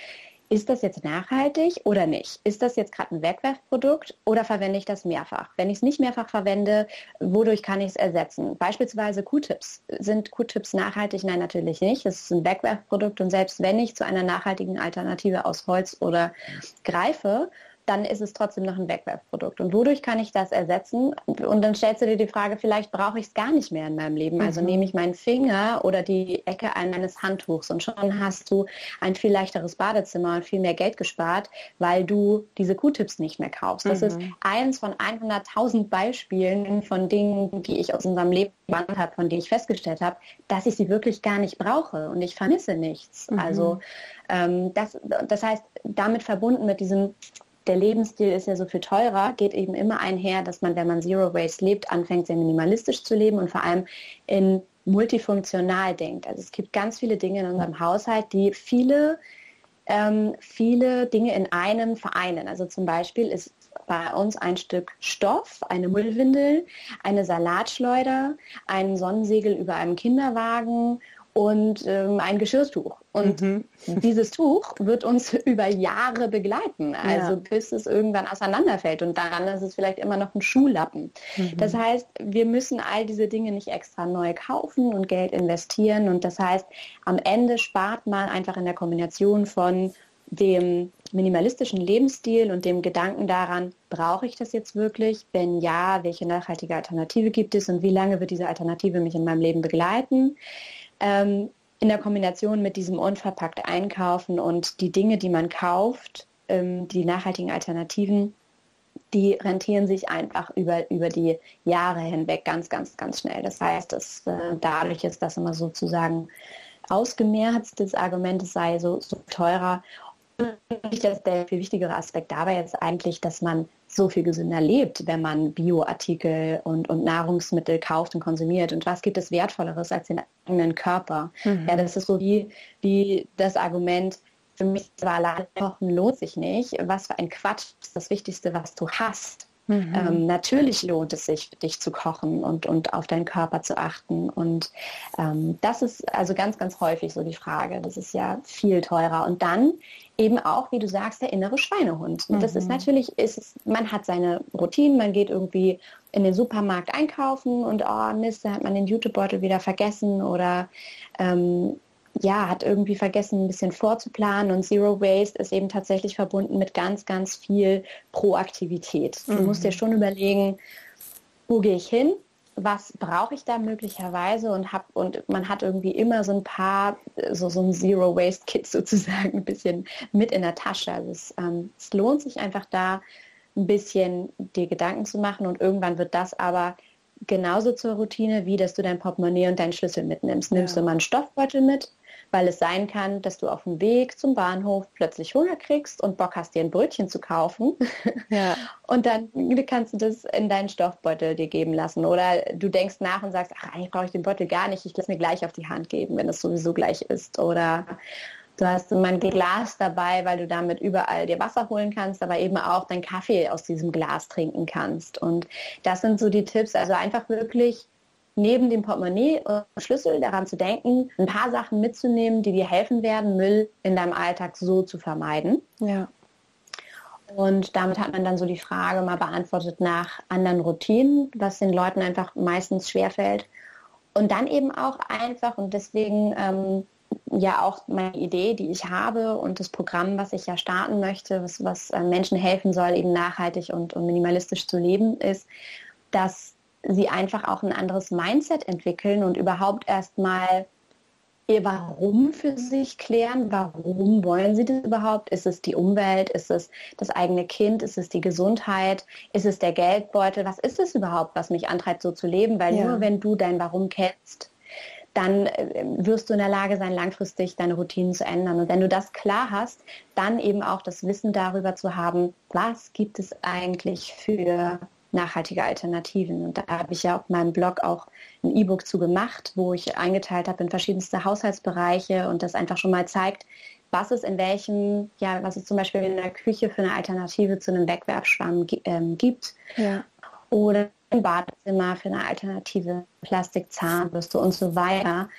ist das jetzt nachhaltig oder nicht? Ist das jetzt gerade ein Wegwerfprodukt oder verwende ich das mehrfach? Wenn ich es nicht mehrfach verwende, wodurch kann ich es ersetzen? Beispielsweise Q-Tips. Sind Q-Tips nachhaltig? Nein, natürlich nicht. Es ist ein Wegwerfprodukt und selbst wenn ich zu einer nachhaltigen Alternative aus Holz oder greife, dann ist es trotzdem noch ein Wegwerfprodukt. Und wodurch kann ich das ersetzen? Und dann stellst du dir die Frage, vielleicht brauche ich es gar nicht mehr in meinem Leben. Also mhm. nehme ich meinen Finger oder die Ecke eines Handtuchs und schon hast du ein viel leichteres Badezimmer und viel mehr Geld gespart, weil du diese Q-Tips nicht mehr kaufst. Das mhm. ist eins von 100.000 Beispielen von Dingen, die ich aus unserem Leben habe, von denen ich festgestellt habe, dass ich sie wirklich gar nicht brauche und ich vermisse nichts. Mhm. Also ähm, das, das heißt, damit verbunden mit diesem der Lebensstil ist ja so viel teurer, geht eben immer einher, dass man, wenn man Zero Waste lebt, anfängt sehr minimalistisch zu leben und vor allem in multifunktional denkt. Also es gibt ganz viele Dinge in unserem Haushalt, die viele, ähm, viele Dinge in einem vereinen. Also zum Beispiel ist bei uns ein Stück Stoff, eine Mullwindel, eine Salatschleuder, ein Sonnensegel über einem Kinderwagen und ähm, ein Geschirrtuch. Und mhm. dieses Tuch wird uns über Jahre begleiten, also ja. bis es irgendwann auseinanderfällt. Und daran ist es vielleicht immer noch ein Schuhlappen. Mhm. Das heißt, wir müssen all diese Dinge nicht extra neu kaufen und Geld investieren. Und das heißt, am Ende spart man einfach in der Kombination von dem minimalistischen Lebensstil und dem Gedanken daran, brauche ich das jetzt wirklich? Wenn ja, welche nachhaltige Alternative gibt es und wie lange wird diese Alternative mich in meinem Leben begleiten? Ähm, in der Kombination mit diesem unverpackt Einkaufen und die Dinge, die man kauft, ähm, die nachhaltigen Alternativen, die rentieren sich einfach über, über die Jahre hinweg ganz, ganz, ganz schnell. Das heißt, dass äh, dadurch ist das immer sozusagen ausgemerzt, das Argument, es sei so, so teurer. Dass der viel wichtigere Aspekt dabei ist eigentlich, dass man so viel gesünder lebt, wenn man Bioartikel und, und Nahrungsmittel kauft und konsumiert. Und was gibt es Wertvolleres als den eigenen Körper? Mhm. Ja, das ist so wie, wie das Argument, für mich war allein kochen lohnt sich nicht. Was für ein Quatsch ist das Wichtigste, was du hast. Mhm. Ähm, natürlich lohnt es sich, dich zu kochen und, und auf deinen Körper zu achten. Und ähm, das ist also ganz, ganz häufig so die Frage. Das ist ja viel teurer. Und dann eben auch, wie du sagst, der innere Schweinehund. Mhm. Das ist mhm. natürlich, ist, man hat seine Routinen, man geht irgendwie in den Supermarkt einkaufen und oh Mist, da hat man den Jutebeutel wieder vergessen oder ähm, ja, hat irgendwie vergessen, ein bisschen vorzuplanen und Zero Waste ist eben tatsächlich verbunden mit ganz, ganz viel Proaktivität. Du mhm. musst dir schon überlegen, wo gehe ich hin? Was brauche ich da möglicherweise und hab und man hat irgendwie immer so ein paar so, so ein Zero Waste Kit sozusagen ein bisschen mit in der Tasche. Also es, ähm, es lohnt sich einfach da ein bisschen dir Gedanken zu machen und irgendwann wird das aber genauso zur Routine, wie dass du dein Portemonnaie und deinen Schlüssel mitnimmst. Nimmst ja. du mal einen Stoffbeutel mit, weil es sein kann, dass du auf dem Weg zum Bahnhof plötzlich Hunger kriegst und Bock hast, dir ein Brötchen zu kaufen. Ja. Und dann kannst du das in deinen Stoffbeutel dir geben lassen. Oder du denkst nach und sagst, ach, eigentlich brauche ich den Beutel gar nicht, ich lasse mir gleich auf die Hand geben, wenn es sowieso gleich ist. Oder Du hast mein Glas dabei, weil du damit überall dir Wasser holen kannst, aber eben auch deinen Kaffee aus diesem Glas trinken kannst. Und das sind so die Tipps. Also einfach wirklich neben dem Portemonnaie und Schlüssel daran zu denken, ein paar Sachen mitzunehmen, die dir helfen werden, Müll in deinem Alltag so zu vermeiden. Ja. Und damit hat man dann so die Frage mal beantwortet nach anderen Routinen, was den Leuten einfach meistens schwerfällt. Und dann eben auch einfach, und deswegen ähm, ja auch meine Idee, die ich habe und das Programm, was ich ja starten möchte, was, was äh, Menschen helfen soll, eben nachhaltig und, und minimalistisch zu leben, ist, dass sie einfach auch ein anderes Mindset entwickeln und überhaupt erstmal ihr Warum für sich klären. Warum wollen sie das überhaupt? Ist es die Umwelt? Ist es das eigene Kind? Ist es die Gesundheit? Ist es der Geldbeutel? Was ist es überhaupt, was mich antreibt, so zu leben? Weil ja. nur wenn du dein Warum kennst, dann äh, wirst du in der Lage sein, langfristig deine Routinen zu ändern. Und wenn du das klar hast, dann eben auch das Wissen darüber zu haben, was gibt es eigentlich für nachhaltige Alternativen. Und da habe ich ja auf meinem Blog auch ein E-Book zu gemacht, wo ich eingeteilt habe in verschiedenste Haushaltsbereiche und das einfach schon mal zeigt, was es in welchem, ja, was es zum Beispiel in der Küche für eine Alternative zu einem Wegwerfschwamm ähm, gibt. Ja. Oder im Badezimmer für eine alternative Plastikzahnbürste und so weiter.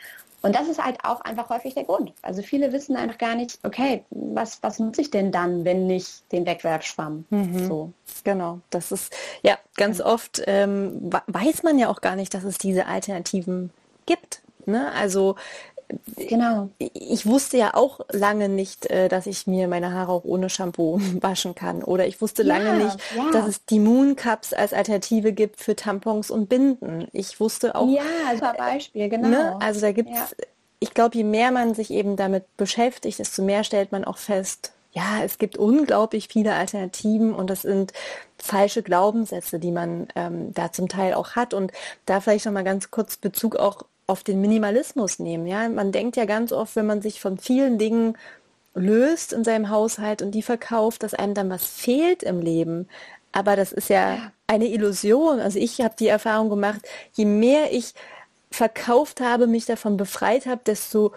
Und das ist halt auch einfach häufig der Grund. Also viele wissen einfach gar nicht, okay, was, was nutze ich denn dann, wenn nicht den Wegwerfschwamm? Mhm. So. Genau, das ist, ja, ganz oft ähm, weiß man ja auch gar nicht, dass es diese Alternativen gibt. Ne? Also Genau. Ich wusste ja auch lange nicht, äh, dass ich mir meine Haare auch ohne Shampoo waschen kann. Oder ich wusste lange ja, nicht, ja. dass es die Moon Cups als Alternative gibt für Tampons und Binden. Ich wusste auch. Ja, super Beispiel, genau. Ne? Also da gibt es, ja. ich glaube, je mehr man sich eben damit beschäftigt, desto mehr stellt man auch fest, ja, es gibt unglaublich viele Alternativen und das sind falsche Glaubenssätze, die man ähm, da zum Teil auch hat. Und da vielleicht noch mal ganz kurz Bezug auch auf den Minimalismus nehmen. Ja, man denkt ja ganz oft, wenn man sich von vielen Dingen löst in seinem Haushalt und die verkauft, dass einem dann was fehlt im Leben. Aber das ist ja eine Illusion. Also ich habe die Erfahrung gemacht, je mehr ich verkauft habe, mich davon befreit habe, desto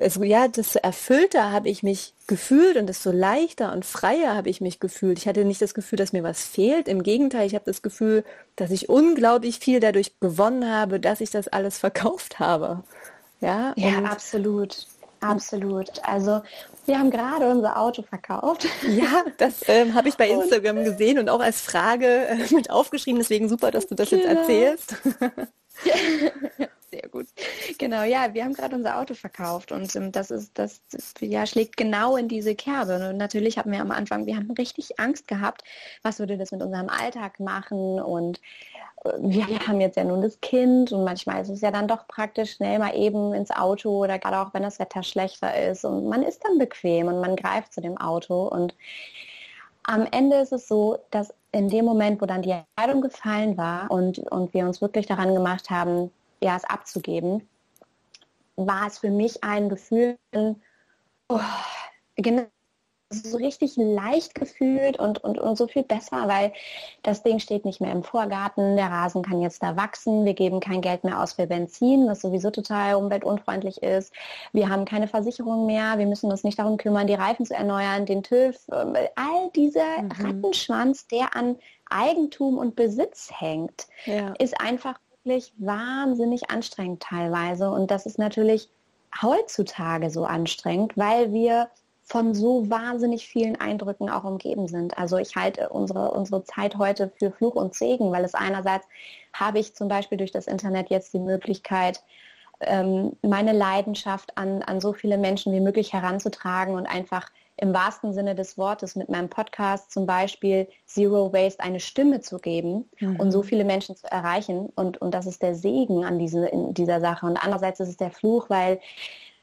also ja, desto erfüllter habe ich mich gefühlt und desto leichter und freier habe ich mich gefühlt. Ich hatte nicht das Gefühl, dass mir was fehlt. Im Gegenteil, ich habe das Gefühl, dass ich unglaublich viel dadurch gewonnen habe, dass ich das alles verkauft habe. Ja, ja absolut. Absolut. Also wir haben gerade unser Auto verkauft. Ja, das ähm, habe ich bei Instagram gesehen und auch als Frage äh, mit aufgeschrieben. Deswegen super, dass du das genau. jetzt erzählst. Sehr gut. Genau, ja, wir haben gerade unser Auto verkauft und ähm, das ist, das, das ja, schlägt genau in diese Kerbe. Und natürlich hatten wir am Anfang, wir haben richtig Angst gehabt, was würde das mit unserem Alltag machen und äh, wir haben jetzt ja nun das Kind und manchmal ist es ja dann doch praktisch schnell mal eben ins Auto oder gerade auch wenn das Wetter schlechter ist und man ist dann bequem und man greift zu dem Auto und am Ende ist es so, dass in dem Moment, wo dann die Entscheidung gefallen war und, und wir uns wirklich daran gemacht haben, ja, es abzugeben, war es für mich ein Gefühl, oh, genau so richtig leicht gefühlt und, und, und so viel besser, weil das Ding steht nicht mehr im Vorgarten, der Rasen kann jetzt da wachsen, wir geben kein Geld mehr aus für Benzin, was sowieso total umweltunfreundlich ist. Wir haben keine Versicherung mehr, wir müssen uns nicht darum kümmern, die Reifen zu erneuern, den TÜV, ähm, all dieser mhm. Rattenschwanz, der an Eigentum und Besitz hängt, ja. ist einfach wirklich wahnsinnig anstrengend teilweise. Und das ist natürlich heutzutage so anstrengend, weil wir von so wahnsinnig vielen Eindrücken auch umgeben sind. Also ich halte unsere, unsere Zeit heute für Fluch und Segen, weil es einerseits habe ich zum Beispiel durch das Internet jetzt die Möglichkeit, ähm, meine Leidenschaft an, an so viele Menschen wie möglich heranzutragen und einfach im wahrsten Sinne des Wortes mit meinem Podcast zum Beispiel Zero Waste eine Stimme zu geben mhm. und so viele Menschen zu erreichen. Und, und das ist der Segen an diese, in dieser Sache. Und andererseits ist es der Fluch, weil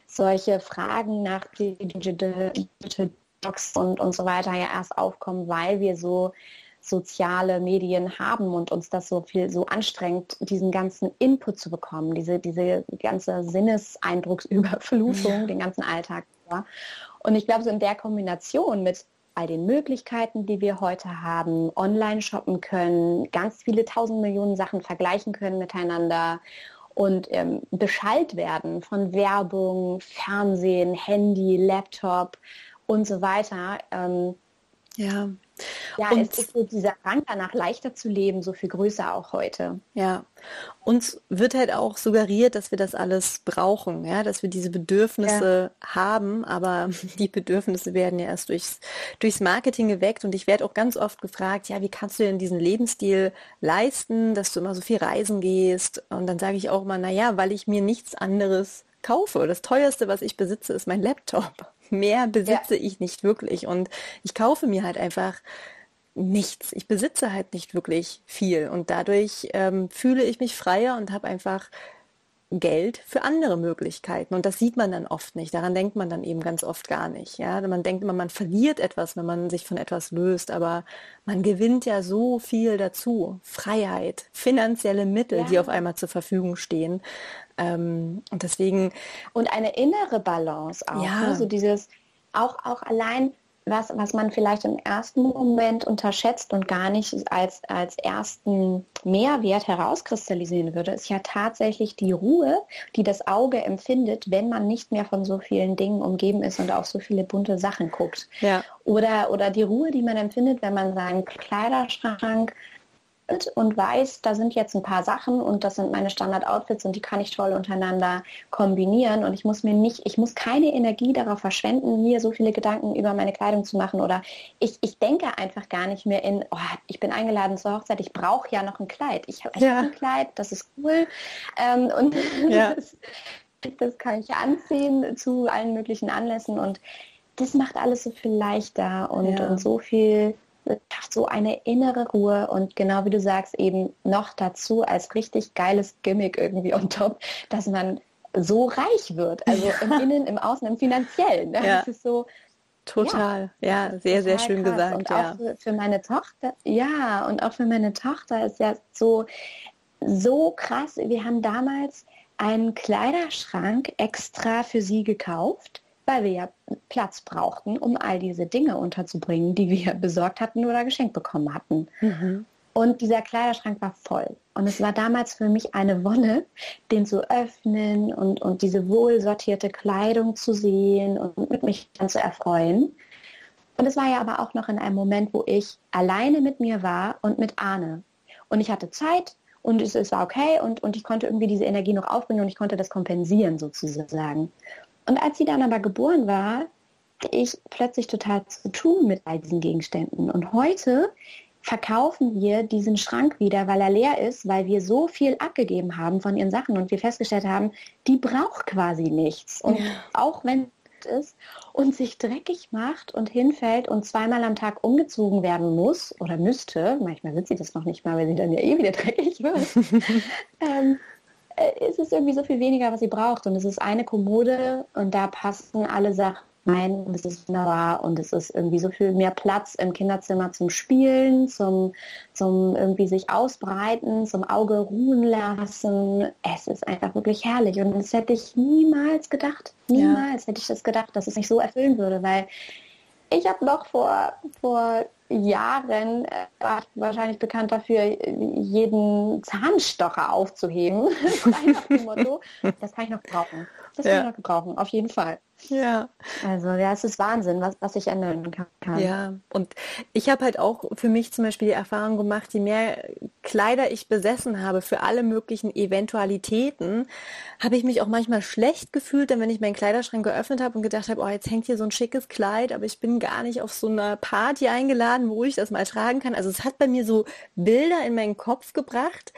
solche Fragen nach Digital Docs und, und so weiter ja erst aufkommen, weil wir so soziale Medien haben und uns das so viel so anstrengt, diesen ganzen Input zu bekommen, diese, diese ganze Sinneseindrucksüberflutung, ja. den ganzen Alltag. Ja. Und ich glaube, so in der Kombination mit all den Möglichkeiten, die wir heute haben, online shoppen können, ganz viele tausend Millionen Sachen vergleichen können miteinander und ähm, beschallt werden von Werbung, Fernsehen, Handy, Laptop und so weiter. Ähm, ja. Ja, und es ist so dieser Drang danach, leichter zu leben, so viel größer auch heute. Ja. Uns wird halt auch suggeriert, dass wir das alles brauchen, ja, dass wir diese Bedürfnisse ja. haben, aber die Bedürfnisse werden ja erst durchs, durchs Marketing geweckt und ich werde auch ganz oft gefragt, ja, wie kannst du denn diesen Lebensstil leisten, dass du immer so viel reisen gehst? Und dann sage ich auch immer, naja, weil ich mir nichts anderes kaufe. Das teuerste, was ich besitze, ist mein Laptop. Mehr besitze ja. ich nicht wirklich. Und ich kaufe mir halt einfach nichts. Ich besitze halt nicht wirklich viel. Und dadurch ähm, fühle ich mich freier und habe einfach Geld für andere Möglichkeiten. Und das sieht man dann oft nicht. Daran denkt man dann eben ganz oft gar nicht. Ja? Man denkt immer, man verliert etwas, wenn man sich von etwas löst. Aber man gewinnt ja so viel dazu. Freiheit, finanzielle Mittel, ja. die auf einmal zur Verfügung stehen. Ähm, und deswegen. Und eine innere Balance auch. Ja. Ne? So dieses, auch, auch allein was, was man vielleicht im ersten Moment unterschätzt und gar nicht als, als ersten Mehrwert herauskristallisieren würde, ist ja tatsächlich die Ruhe, die das Auge empfindet, wenn man nicht mehr von so vielen Dingen umgeben ist und auf so viele bunte Sachen guckt. Ja. Oder, oder die Ruhe, die man empfindet, wenn man seinen Kleiderschrank und weiß, da sind jetzt ein paar Sachen und das sind meine Standard-Outfits und die kann ich toll untereinander kombinieren und ich muss mir nicht, ich muss keine Energie darauf verschwenden, mir so viele Gedanken über meine Kleidung zu machen oder ich, ich denke einfach gar nicht mehr in, oh, ich bin eingeladen zur Hochzeit, ich brauche ja noch ein Kleid. Ich, ich ja. habe ein Kleid, das ist cool ähm, und ja. das, das kann ich anziehen zu allen möglichen Anlässen und das macht alles so viel leichter und, ja. und so viel so eine innere Ruhe und genau wie du sagst, eben noch dazu als richtig geiles Gimmick irgendwie on top, dass man so reich wird. Also im Innen, im Außen, im Finanziellen. Ne? Ja. Das ist so. Total, ja, ja sehr, sehr schön krass. gesagt. Und ja. auch für, für meine Tochter, ja, und auch für meine Tochter ist ja so, so krass. Wir haben damals einen Kleiderschrank extra für sie gekauft weil wir ja Platz brauchten, um all diese Dinge unterzubringen, die wir besorgt hatten oder geschenkt bekommen hatten. Mhm. Und dieser Kleiderschrank war voll. Und es war damals für mich eine Wonne, den zu öffnen und, und diese wohlsortierte Kleidung zu sehen und mit mich dann zu erfreuen. Und es war ja aber auch noch in einem Moment, wo ich alleine mit mir war und mit Arne. Und ich hatte Zeit und es, es war okay und, und ich konnte irgendwie diese Energie noch aufbringen und ich konnte das kompensieren sozusagen. Und als sie dann aber geboren war, hatte ich plötzlich total zu tun mit all diesen Gegenständen. Und heute verkaufen wir diesen Schrank wieder, weil er leer ist, weil wir so viel abgegeben haben von ihren Sachen und wir festgestellt haben, die braucht quasi nichts. Und ja. auch wenn es ist und sich dreckig macht und hinfällt und zweimal am Tag umgezogen werden muss oder müsste, manchmal wird sie das noch nicht mal, weil sie dann ja eh wieder dreckig wird, ähm, äh, ist es irgendwie so viel weniger, was sie braucht. Und es ist eine Kommode und da passen alle Sachen rein und es ist wunderbar und es ist irgendwie so viel mehr Platz im Kinderzimmer zum Spielen, zum, zum irgendwie sich ausbreiten, zum Auge ruhen lassen. Es ist einfach wirklich herrlich und das hätte ich niemals gedacht. Niemals ja. hätte ich das gedacht, dass es mich so erfüllen würde, weil ich habe noch vor, vor Jahren äh, war ich wahrscheinlich bekannt dafür, jeden Zahnstocher aufzuheben. Das, das kann ich noch brauchen. Das ja. kann noch gebrauchen, auf jeden Fall. Ja. Also ja, es ist Wahnsinn, was, was ich ändern kann. Ja, und ich habe halt auch für mich zum Beispiel die Erfahrung gemacht, je mehr Kleider ich besessen habe für alle möglichen Eventualitäten, habe ich mich auch manchmal schlecht gefühlt, denn wenn ich meinen Kleiderschrank geöffnet habe und gedacht habe, oh, jetzt hängt hier so ein schickes Kleid, aber ich bin gar nicht auf so einer Party eingeladen, wo ich das mal tragen kann. Also es hat bei mir so Bilder in meinen Kopf gebracht,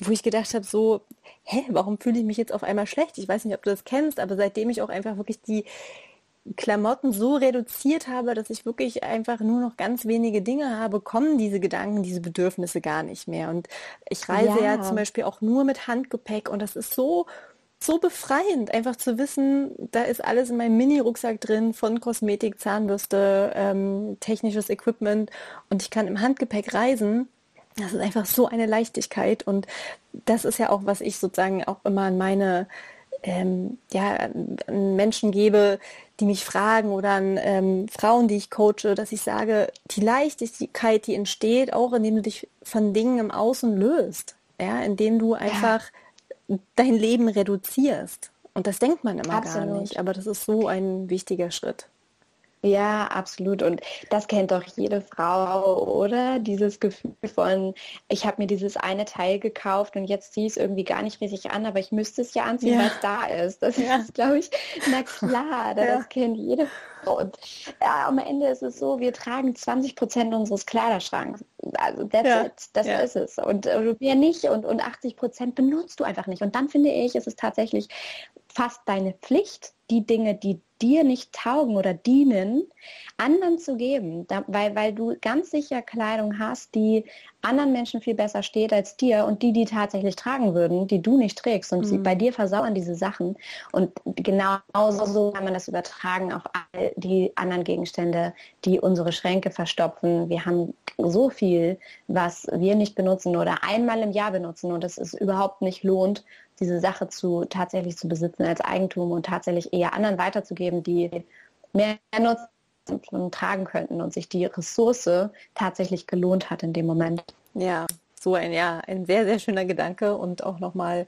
wo ich gedacht habe, so, hä, warum fühle ich mich jetzt auf einmal schlecht? Ich weiß nicht, ob du das kennst, aber seitdem ich auch einfach wirklich die Klamotten so reduziert habe, dass ich wirklich einfach nur noch ganz wenige Dinge habe, kommen diese Gedanken, diese Bedürfnisse gar nicht mehr. Und ich reise ja, ja zum Beispiel auch nur mit Handgepäck und das ist so so befreiend, einfach zu wissen, da ist alles in meinem Mini-Rucksack drin, von Kosmetik, Zahnbürste, ähm, technisches Equipment und ich kann im Handgepäck reisen das ist einfach so eine Leichtigkeit und das ist ja auch, was ich sozusagen auch immer an meine ähm, ja, an Menschen gebe, die mich fragen oder an ähm, Frauen, die ich coache, dass ich sage, die Leichtigkeit, die entsteht auch, indem du dich von Dingen im Außen löst, ja, indem du einfach ja. dein Leben reduzierst. Und das denkt man immer Absolut. gar nicht, aber das ist so ein wichtiger Schritt. Ja, absolut. Und das kennt doch jede Frau, oder? Dieses Gefühl von, ich habe mir dieses eine Teil gekauft und jetzt ziehe ich es irgendwie gar nicht richtig an, aber ich müsste es ja anziehen, ja. weil es da ist. Das ja. ist, glaube ich, na klar, das ja. kennt jede Frau. Und ja, am Ende ist es so, wir tragen 20 Prozent unseres Kleiderschranks. Also that's das ist es. Und äh, mehr nicht und, und 80 Prozent benutzt du einfach nicht. Und dann finde ich, ist es tatsächlich fast deine Pflicht, die Dinge, die dir nicht taugen oder dienen, anderen zu geben, da, weil, weil du ganz sicher Kleidung hast, die anderen Menschen viel besser steht als dir und die, die tatsächlich tragen würden, die du nicht trägst und mhm. sie, bei dir versauern diese Sachen. Und genauso so kann man das übertragen auf all die anderen Gegenstände, die unsere Schränke verstopfen. Wir haben so viel, was wir nicht benutzen oder einmal im Jahr benutzen und es ist überhaupt nicht lohnt, diese Sache zu tatsächlich zu besitzen als Eigentum und tatsächlich eher anderen weiterzugeben, die mehr nutzen tragen könnten und sich die Ressource tatsächlich gelohnt hat in dem Moment. Ja, so ein ja, ein sehr, sehr schöner Gedanke und auch nochmal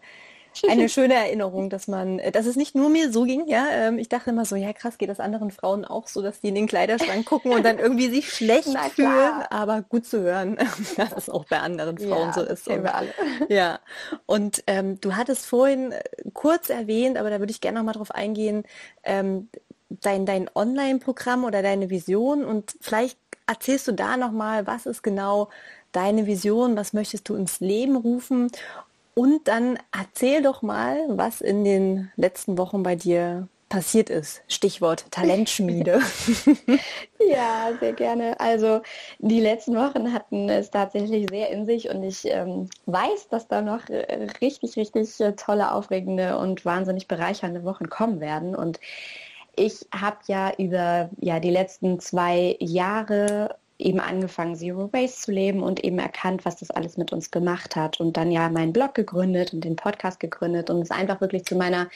eine schöne Erinnerung, dass man, äh, dass es nicht nur mir so ging, ja. Ähm, ich dachte immer so, ja krass, geht das anderen Frauen auch so, dass die in den Kleiderschrank gucken und dann irgendwie sich schlecht fühlen, aber gut zu hören, dass es auch bei anderen Frauen ja, so ist. Und, wir alle. Ja. Und ähm, du hattest vorhin äh, kurz erwähnt, aber da würde ich gerne noch mal drauf eingehen, ähm, dein, dein Online-Programm oder deine Vision und vielleicht erzählst du da noch mal, was ist genau deine Vision, was möchtest du ins Leben rufen und dann erzähl doch mal, was in den letzten Wochen bei dir passiert ist. Stichwort Talentschmiede. ja, sehr gerne. Also die letzten Wochen hatten es tatsächlich sehr in sich und ich ähm, weiß, dass da noch äh, richtig, richtig äh, tolle, aufregende und wahnsinnig bereichernde Wochen kommen werden. Und ich habe ja über ja, die letzten zwei Jahre eben angefangen, Zero Waste zu leben und eben erkannt, was das alles mit uns gemacht hat und dann ja meinen Blog gegründet und den Podcast gegründet und es einfach wirklich zu meiner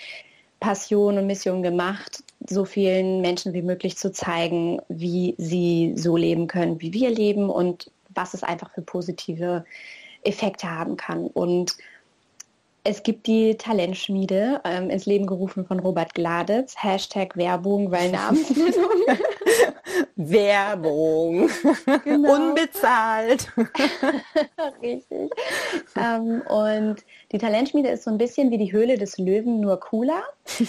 Passion und Mission gemacht, so vielen Menschen wie möglich zu zeigen, wie sie so leben können, wie wir leben und was es einfach für positive Effekte haben kann. Und es gibt die Talentschmiede ähm, ins Leben gerufen von Robert Gladitz, Hashtag Werbung, weil Namensnennung. Werbung. Genau. Unbezahlt. Richtig. Ähm, und die Talentschmiede ist so ein bisschen wie die Höhle des Löwen, nur cooler.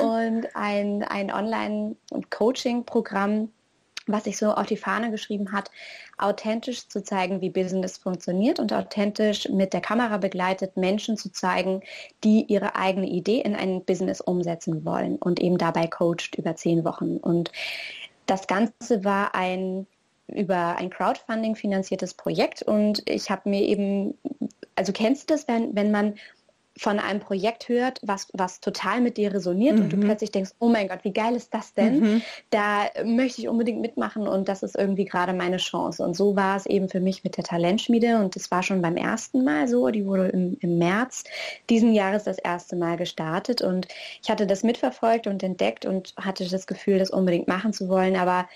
und ein, ein Online-Coaching-Programm, was sich so auf die Fahne geschrieben hat, authentisch zu zeigen, wie Business funktioniert und authentisch mit der Kamera begleitet Menschen zu zeigen, die ihre eigene Idee in ein Business umsetzen wollen und eben dabei coacht über zehn Wochen. Und das Ganze war ein über ein Crowdfunding finanziertes Projekt und ich habe mir eben, also kennst du das, wenn, wenn man von einem Projekt hört, was, was total mit dir resoniert mhm. und du mhm. plötzlich denkst, oh mein Gott, wie geil ist das denn? Mhm. Da möchte ich unbedingt mitmachen und das ist irgendwie gerade meine Chance. Und so war es eben für mich mit der Talentschmiede und das war schon beim ersten Mal so. Die wurde im, im März diesen Jahres das erste Mal gestartet und ich hatte das mitverfolgt und entdeckt und hatte das Gefühl, das unbedingt machen zu wollen, aber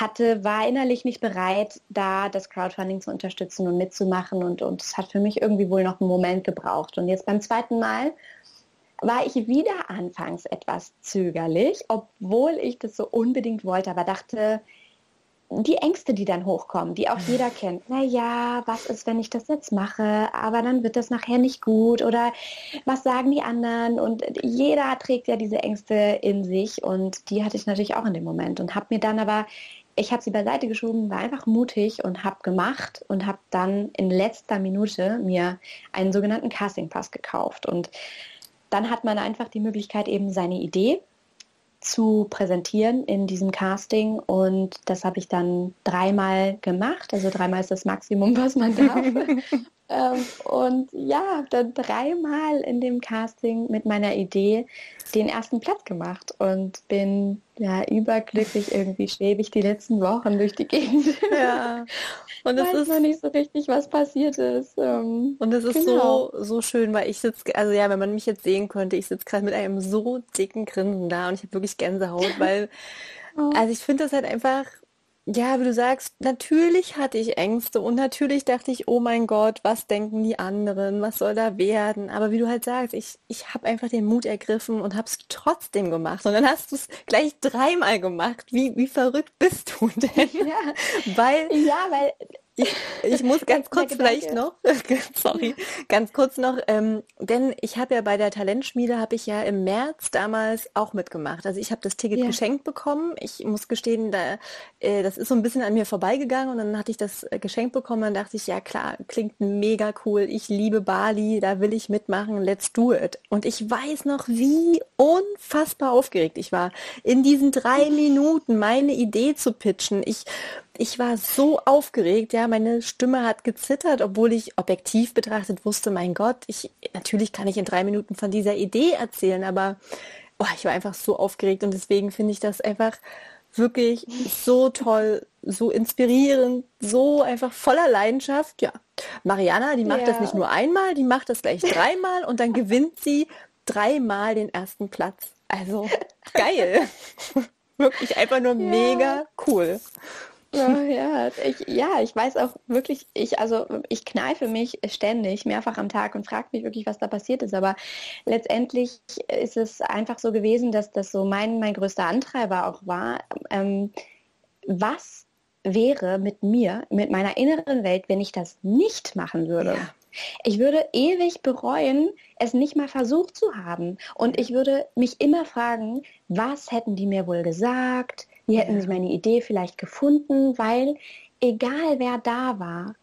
hatte, war innerlich nicht bereit, da das Crowdfunding zu unterstützen und mitzumachen. Und, und es hat für mich irgendwie wohl noch einen Moment gebraucht. Und jetzt beim zweiten Mal war ich wieder anfangs etwas zögerlich, obwohl ich das so unbedingt wollte, aber dachte, die Ängste, die dann hochkommen, die auch jeder kennt. Naja, was ist, wenn ich das jetzt mache, aber dann wird das nachher nicht gut oder was sagen die anderen? Und jeder trägt ja diese Ängste in sich und die hatte ich natürlich auch in dem Moment und habe mir dann aber ich habe sie beiseite geschoben, war einfach mutig und habe gemacht und habe dann in letzter Minute mir einen sogenannten Casting-Pass gekauft. Und dann hat man einfach die Möglichkeit, eben seine Idee zu präsentieren in diesem Casting und das habe ich dann dreimal gemacht. Also dreimal ist das Maximum, was man darf. ähm, und ja, dann dreimal in dem Casting mit meiner Idee den ersten Platz gemacht und bin ja überglücklich irgendwie schwebe ich die letzten Wochen durch die Gegend. Ja. Und es ist noch nicht so richtig, was passiert ist. Ähm, und es ist genau. so, so schön, weil ich sitze, also ja, wenn man mich jetzt sehen könnte, ich sitze gerade mit einem so dicken Grinsen da und ich habe wirklich Gänsehaut, weil, oh. also ich finde das halt einfach ja, wie du sagst, natürlich hatte ich Ängste und natürlich dachte ich, oh mein Gott, was denken die anderen, was soll da werden? Aber wie du halt sagst, ich, ich habe einfach den Mut ergriffen und habe es trotzdem gemacht. Und dann hast du es gleich dreimal gemacht. Wie, wie verrückt bist du denn? Ja, weil, ja, weil ich, ich muss ganz kurz vielleicht noch, sorry, ganz kurz noch, ähm, denn ich habe ja bei der Talentschmiede, habe ich ja im März damals auch mitgemacht. Also ich habe das Ticket ja. geschenkt bekommen. Ich muss gestehen, da, äh, das ist so ein bisschen an mir vorbeigegangen und dann hatte ich das äh, geschenkt bekommen. Dann dachte ich, ja klar, klingt mega cool. Ich liebe Bali, da will ich mitmachen. Let's do it. Und ich weiß noch, wie unfassbar aufgeregt ich war, in diesen drei Minuten meine Idee zu pitchen. Ich ich war so aufgeregt, ja, meine Stimme hat gezittert, obwohl ich objektiv betrachtet wusste, mein Gott, ich, natürlich kann ich in drei Minuten von dieser Idee erzählen, aber oh, ich war einfach so aufgeregt und deswegen finde ich das einfach wirklich so toll, so inspirierend, so einfach voller Leidenschaft. Ja, Mariana, die macht ja. das nicht nur einmal, die macht das gleich dreimal und dann gewinnt sie dreimal den ersten Platz. Also geil. wirklich einfach nur ja. mega cool. Ja, ja, ich, ja, ich weiß auch wirklich, ich, also ich kneife mich ständig, mehrfach am Tag und frage mich wirklich, was da passiert ist. Aber letztendlich ist es einfach so gewesen, dass das so mein, mein größter Antreiber auch war. Ähm, was wäre mit mir, mit meiner inneren Welt, wenn ich das nicht machen würde? Ja. Ich würde ewig bereuen, es nicht mal versucht zu haben. Und ich würde mich immer fragen, was hätten die mir wohl gesagt? Wie hätten sie meine Idee vielleicht gefunden? Weil egal wer da war,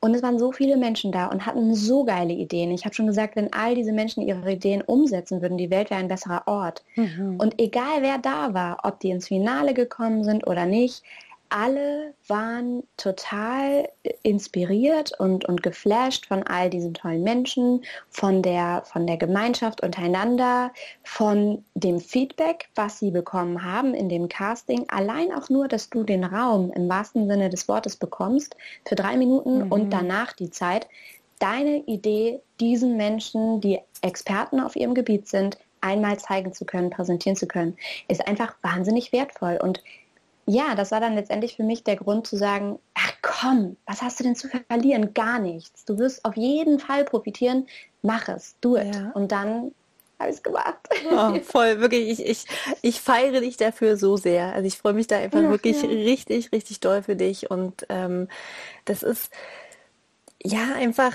und es waren so viele Menschen da und hatten so geile Ideen. Ich habe schon gesagt, wenn all diese Menschen ihre Ideen umsetzen würden, die Welt wäre ein besserer Ort. Mhm. Und egal wer da war, ob die ins Finale gekommen sind oder nicht, alle waren total inspiriert und, und geflasht von all diesen tollen Menschen, von der, von der Gemeinschaft untereinander, von dem Feedback, was sie bekommen haben in dem Casting. Allein auch nur, dass du den Raum im wahrsten Sinne des Wortes bekommst für drei Minuten mhm. und danach die Zeit, deine Idee diesen Menschen, die Experten auf ihrem Gebiet sind, einmal zeigen zu können, präsentieren zu können, ist einfach wahnsinnig wertvoll. Und ja, das war dann letztendlich für mich der Grund zu sagen, ach komm, was hast du denn zu verlieren? Gar nichts. Du wirst auf jeden Fall profitieren. Mach es, do it. Ja. Und dann habe ich es gemacht. Oh, voll, wirklich. Ich, ich, ich feiere dich dafür so sehr. Also ich freue mich da einfach ja, wirklich ja. richtig, richtig doll für dich. Und ähm, das ist ja einfach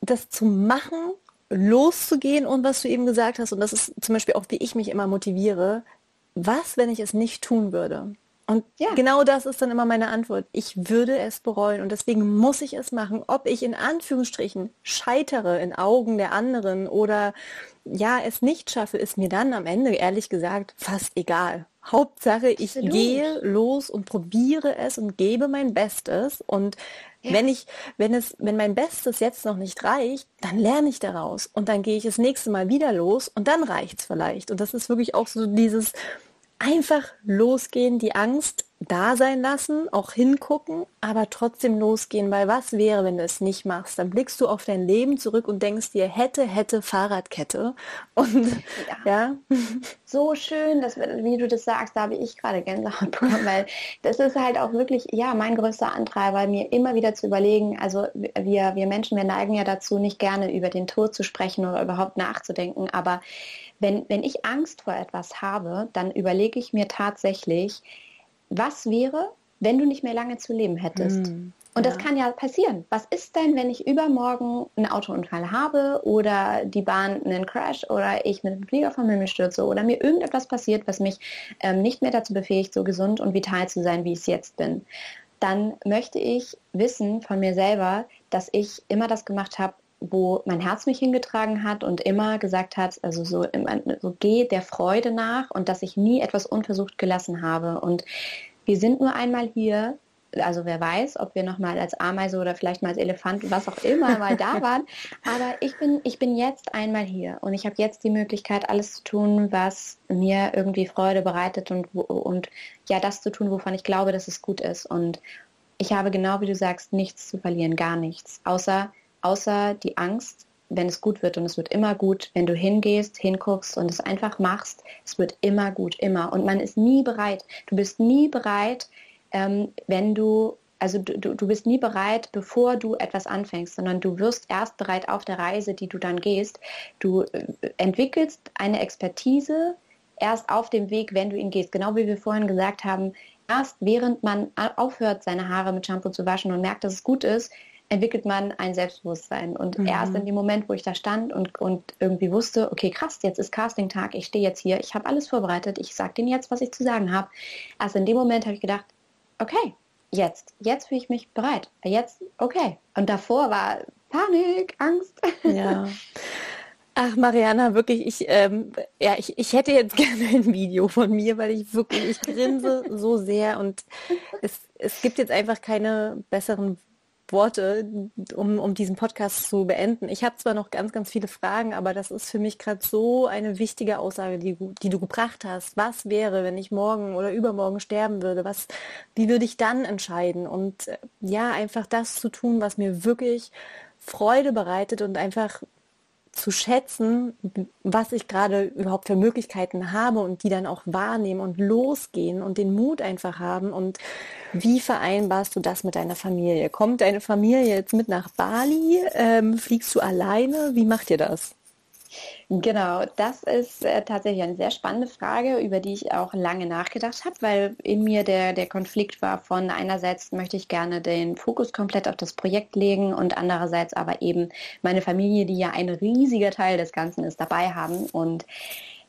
das zu machen, loszugehen und was du eben gesagt hast. Und das ist zum Beispiel auch, wie ich mich immer motiviere. Was, wenn ich es nicht tun würde? Und ja. genau das ist dann immer meine Antwort. Ich würde es bereuen und deswegen muss ich es machen. Ob ich in Anführungsstrichen scheitere in Augen der anderen oder ja, es nicht schaffe, ist mir dann am Ende ehrlich gesagt fast egal. Hauptsache, ich Absolut. gehe los und probiere es und gebe mein Bestes. Und ja. wenn ich, wenn es, wenn mein Bestes jetzt noch nicht reicht, dann lerne ich daraus. Und dann gehe ich das nächste Mal wieder los und dann reicht es vielleicht. Und das ist wirklich auch so dieses einfach losgehen, die Angst da sein lassen, auch hingucken, aber trotzdem losgehen, weil was wäre, wenn du es nicht machst? Dann blickst du auf dein Leben zurück und denkst dir, hätte, hätte Fahrradkette. Und ja. ja. So schön, dass, wie du das sagst, da habe ich gerade Gänsehaut bekommen, weil das ist halt auch wirklich, ja, mein größter Antreiber, mir immer wieder zu überlegen, also wir, wir Menschen, wir neigen ja dazu, nicht gerne über den Tod zu sprechen oder überhaupt nachzudenken, aber wenn, wenn ich Angst vor etwas habe, dann überlege ich mir tatsächlich, was wäre, wenn du nicht mehr lange zu leben hättest? Mm, und ja. das kann ja passieren. Was ist denn, wenn ich übermorgen einen Autounfall habe oder die Bahn einen Crash oder ich mit dem Flieger vom Himmel stürze oder mir irgendetwas passiert, was mich ähm, nicht mehr dazu befähigt, so gesund und vital zu sein, wie ich es jetzt bin? Dann möchte ich wissen von mir selber, dass ich immer das gemacht habe, wo mein Herz mich hingetragen hat und immer gesagt hat, also so, so geh der Freude nach und dass ich nie etwas unversucht gelassen habe. Und wir sind nur einmal hier, also wer weiß, ob wir nochmal als Ameise oder vielleicht mal als Elefant, was auch immer, mal da waren. Aber ich bin, ich bin jetzt einmal hier und ich habe jetzt die Möglichkeit, alles zu tun, was mir irgendwie Freude bereitet und, und ja, das zu tun, wovon ich glaube, dass es gut ist. Und ich habe genau wie du sagst, nichts zu verlieren, gar nichts. Außer außer die Angst, wenn es gut wird und es wird immer gut, wenn du hingehst, hinguckst und es einfach machst, es wird immer gut, immer. Und man ist nie bereit. Du bist nie bereit, ähm, wenn du, also du, du bist nie bereit, bevor du etwas anfängst, sondern du wirst erst bereit auf der Reise, die du dann gehst. Du äh, entwickelst eine Expertise erst auf dem Weg, wenn du ihn gehst. Genau wie wir vorhin gesagt haben, erst während man aufhört, seine Haare mit Shampoo zu waschen und merkt, dass es gut ist, entwickelt man ein Selbstbewusstsein. Und mhm. erst in dem Moment, wo ich da stand und, und irgendwie wusste, okay, krass, jetzt ist Casting-Tag, ich stehe jetzt hier, ich habe alles vorbereitet, ich sage denen jetzt, was ich zu sagen habe. Erst in dem Moment habe ich gedacht, okay, jetzt, jetzt fühle ich mich bereit. Jetzt, okay. Und davor war Panik, Angst. Ja. Ach, Mariana, wirklich, ich, ähm, ja, ich, ich hätte jetzt gerne ein Video von mir, weil ich wirklich, ich grinse so sehr und es, es gibt jetzt einfach keine besseren Worte, um, um diesen Podcast zu beenden. Ich habe zwar noch ganz, ganz viele Fragen, aber das ist für mich gerade so eine wichtige Aussage, die, die du gebracht hast. Was wäre, wenn ich morgen oder übermorgen sterben würde? Was, wie würde ich dann entscheiden? Und äh, ja, einfach das zu tun, was mir wirklich Freude bereitet und einfach zu schätzen, was ich gerade überhaupt für Möglichkeiten habe und die dann auch wahrnehmen und losgehen und den Mut einfach haben. Und wie vereinbarst du das mit deiner Familie? Kommt deine Familie jetzt mit nach Bali? Ähm, fliegst du alleine? Wie macht ihr das? Genau, das ist äh, tatsächlich eine sehr spannende Frage, über die ich auch lange nachgedacht habe, weil in mir der, der Konflikt war von einerseits möchte ich gerne den Fokus komplett auf das Projekt legen und andererseits aber eben meine Familie, die ja ein riesiger Teil des Ganzen ist, dabei haben. Und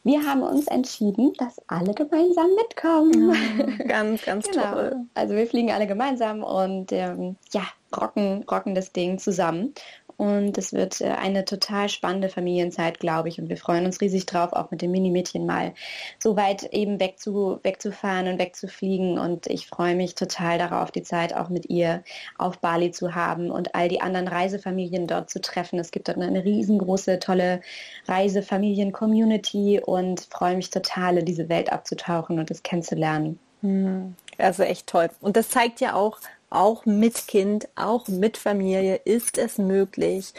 wir haben uns entschieden, dass alle gemeinsam mitkommen. Ja, ganz, ganz genau. toll. Also wir fliegen alle gemeinsam und ähm, ja, rocken, rocken das Ding zusammen. Und es wird äh, eine total spannende Familienzeit, glaube ich. Und wir freuen uns riesig drauf, auch mit dem Mini-Mädchen mal so weit eben wegzu, wegzufahren und wegzufliegen. Und ich freue mich total darauf, die Zeit auch mit ihr auf Bali zu haben und all die anderen Reisefamilien dort zu treffen. Es gibt dort eine riesengroße, tolle Reisefamilien-Community und freue mich total, in diese Welt abzutauchen und das kennenzulernen. Hm. Also echt toll. Und das zeigt ja auch, auch mit Kind, auch mit Familie ist es möglich,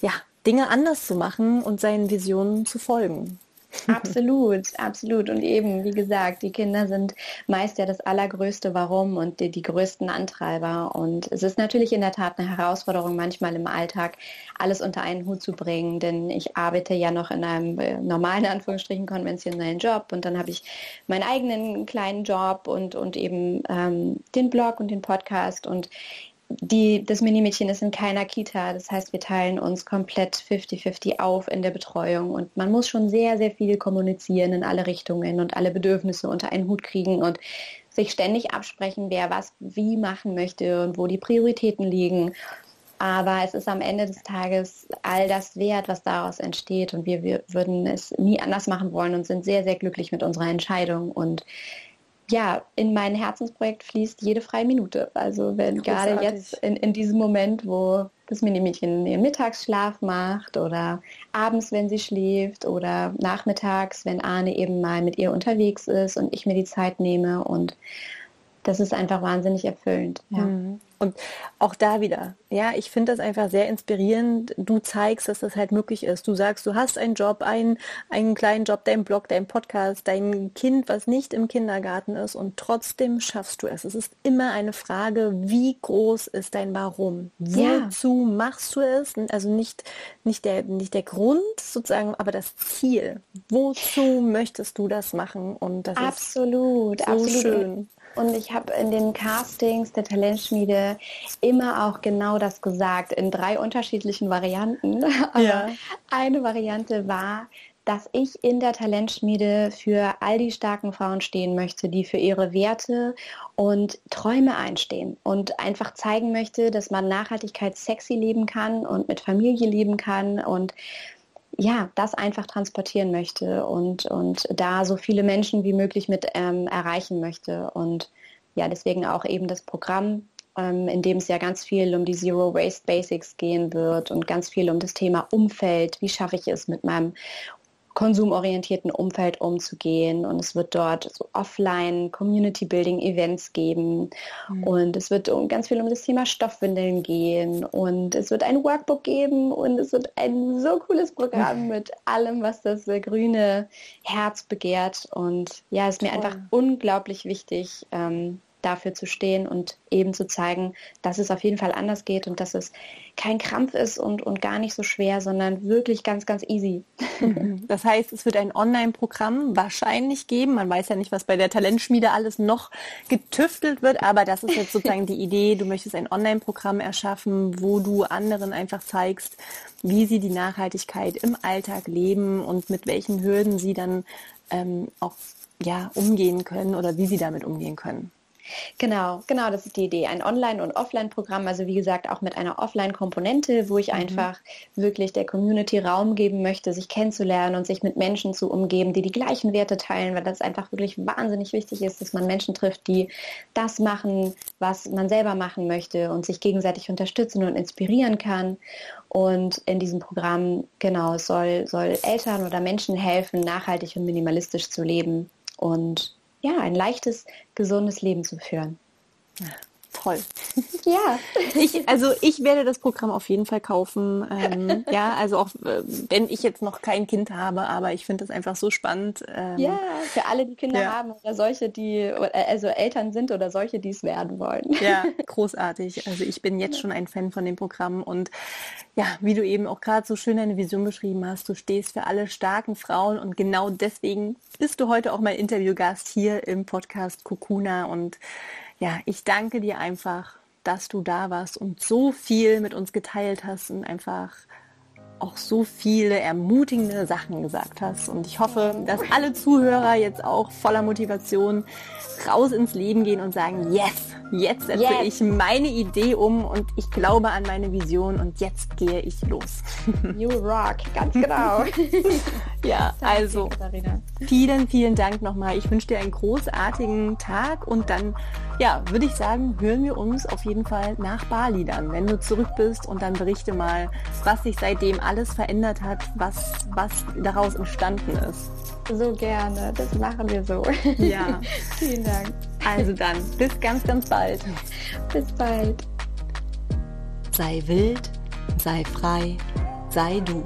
ja, Dinge anders zu machen und seinen Visionen zu folgen. Absolut, absolut. Und eben, wie gesagt, die Kinder sind meist ja das allergrößte Warum und die, die, größten Antreiber. Und es ist natürlich in der Tat eine Herausforderung, manchmal im Alltag alles unter einen Hut zu bringen, denn ich arbeite ja noch in einem äh, normalen, Anführungsstrichen, konventionellen Job und dann habe ich meinen eigenen kleinen Job und, und eben ähm, den Blog und den Podcast und die, das Minimädchen ist in keiner Kita. Das heißt, wir teilen uns komplett 50-50 auf in der Betreuung. Und man muss schon sehr, sehr viel kommunizieren in alle Richtungen und alle Bedürfnisse unter einen Hut kriegen und sich ständig absprechen, wer was wie machen möchte und wo die Prioritäten liegen. Aber es ist am Ende des Tages all das wert, was daraus entsteht. Und wir, wir würden es nie anders machen wollen und sind sehr, sehr glücklich mit unserer Entscheidung. Und ja, in mein Herzensprojekt fließt jede freie Minute. Also wenn Großartig. gerade jetzt in, in diesem Moment, wo das Mini-Mädchen ihren Mittagsschlaf macht oder abends, wenn sie schläft oder nachmittags, wenn Arne eben mal mit ihr unterwegs ist und ich mir die Zeit nehme und das ist einfach wahnsinnig erfüllend. Ja. Mhm. Und auch da wieder, ja, ich finde das einfach sehr inspirierend. Du zeigst, dass das halt möglich ist. Du sagst, du hast einen Job, einen, einen kleinen Job, deinen Blog, deinen Podcast, dein Kind, was nicht im Kindergarten ist und trotzdem schaffst du es. Es ist immer eine Frage, wie groß ist dein Warum? Wozu ja. machst du es? Also nicht, nicht, der, nicht der Grund sozusagen, aber das Ziel. Wozu möchtest du das machen? Und das absolut, ist so absolut. schön. Und ich habe in den Castings der Talentschmiede immer auch genau das gesagt, in drei unterschiedlichen Varianten. Aber ja. eine Variante war, dass ich in der Talentschmiede für all die starken Frauen stehen möchte, die für ihre Werte und Träume einstehen und einfach zeigen möchte, dass man Nachhaltigkeit sexy leben kann und mit Familie leben kann und ja, das einfach transportieren möchte und, und da so viele Menschen wie möglich mit ähm, erreichen möchte. Und ja, deswegen auch eben das Programm, ähm, in dem es ja ganz viel um die Zero Waste Basics gehen wird und ganz viel um das Thema Umfeld. Wie schaffe ich es mit meinem konsumorientierten Umfeld umzugehen. Und es wird dort so offline Community Building Events geben. Mhm. Und es wird ganz viel um das Thema Stoffwindeln gehen. Und es wird ein Workbook geben. Und es wird ein so cooles Programm mhm. mit allem, was das äh, grüne Herz begehrt. Und ja, es ist mir einfach unglaublich wichtig, ähm, dafür zu stehen und eben zu zeigen, dass es auf jeden Fall anders geht und dass es kein Krampf ist und, und gar nicht so schwer, sondern wirklich ganz, ganz easy. Mhm. Das heißt, es wird ein Online-Programm wahrscheinlich geben. Man weiß ja nicht, was bei der Talentschmiede alles noch getüftelt wird, aber das ist jetzt sozusagen die Idee. Du möchtest ein Online-Programm erschaffen, wo du anderen einfach zeigst, wie sie die Nachhaltigkeit im Alltag leben und mit welchen Hürden sie dann ähm, auch ja, umgehen können oder wie sie damit umgehen können. Genau, genau, das ist die Idee. Ein Online- und Offline-Programm, also wie gesagt auch mit einer Offline-Komponente, wo ich mhm. einfach wirklich der Community Raum geben möchte, sich kennenzulernen und sich mit Menschen zu umgeben, die die gleichen Werte teilen, weil das einfach wirklich wahnsinnig wichtig ist, dass man Menschen trifft, die das machen, was man selber machen möchte und sich gegenseitig unterstützen und inspirieren kann. Und in diesem Programm, genau, soll, soll Eltern oder Menschen helfen, nachhaltig und minimalistisch zu leben. Und ja, ein leichtes, gesundes Leben zu führen. Toll. Ja. Ich, also ich werde das Programm auf jeden Fall kaufen. Ähm, ja, also auch äh, wenn ich jetzt noch kein Kind habe, aber ich finde das einfach so spannend. Ähm, ja, für alle, die Kinder ja. haben oder solche, die äh, also Eltern sind oder solche, die es werden wollen. Ja, großartig. Also ich bin jetzt schon ein Fan von dem Programm und ja, wie du eben auch gerade so schön deine Vision beschrieben hast, du stehst für alle starken Frauen und genau deswegen bist du heute auch mein Interviewgast hier im Podcast Kokuna und ja, ich danke dir einfach, dass du da warst und so viel mit uns geteilt hast und einfach auch so viele ermutigende Sachen gesagt hast. Und ich hoffe, dass alle Zuhörer jetzt auch voller Motivation raus ins Leben gehen und sagen, yes, jetzt setze yes. ich meine Idee um und ich glaube an meine Vision und jetzt gehe ich los. You rock, ganz genau. ja, also vielen, vielen Dank nochmal. Ich wünsche dir einen großartigen Tag und dann, ja, würde ich sagen, hören wir uns auf jeden Fall nach Bali dann, wenn du zurück bist und dann berichte mal, was sich seitdem alles verändert hat, was, was daraus entstanden ist. So gerne, das machen wir so. Ja. Vielen Dank. Also dann, bis ganz, ganz bald. Bis bald. Sei wild, sei frei, sei du.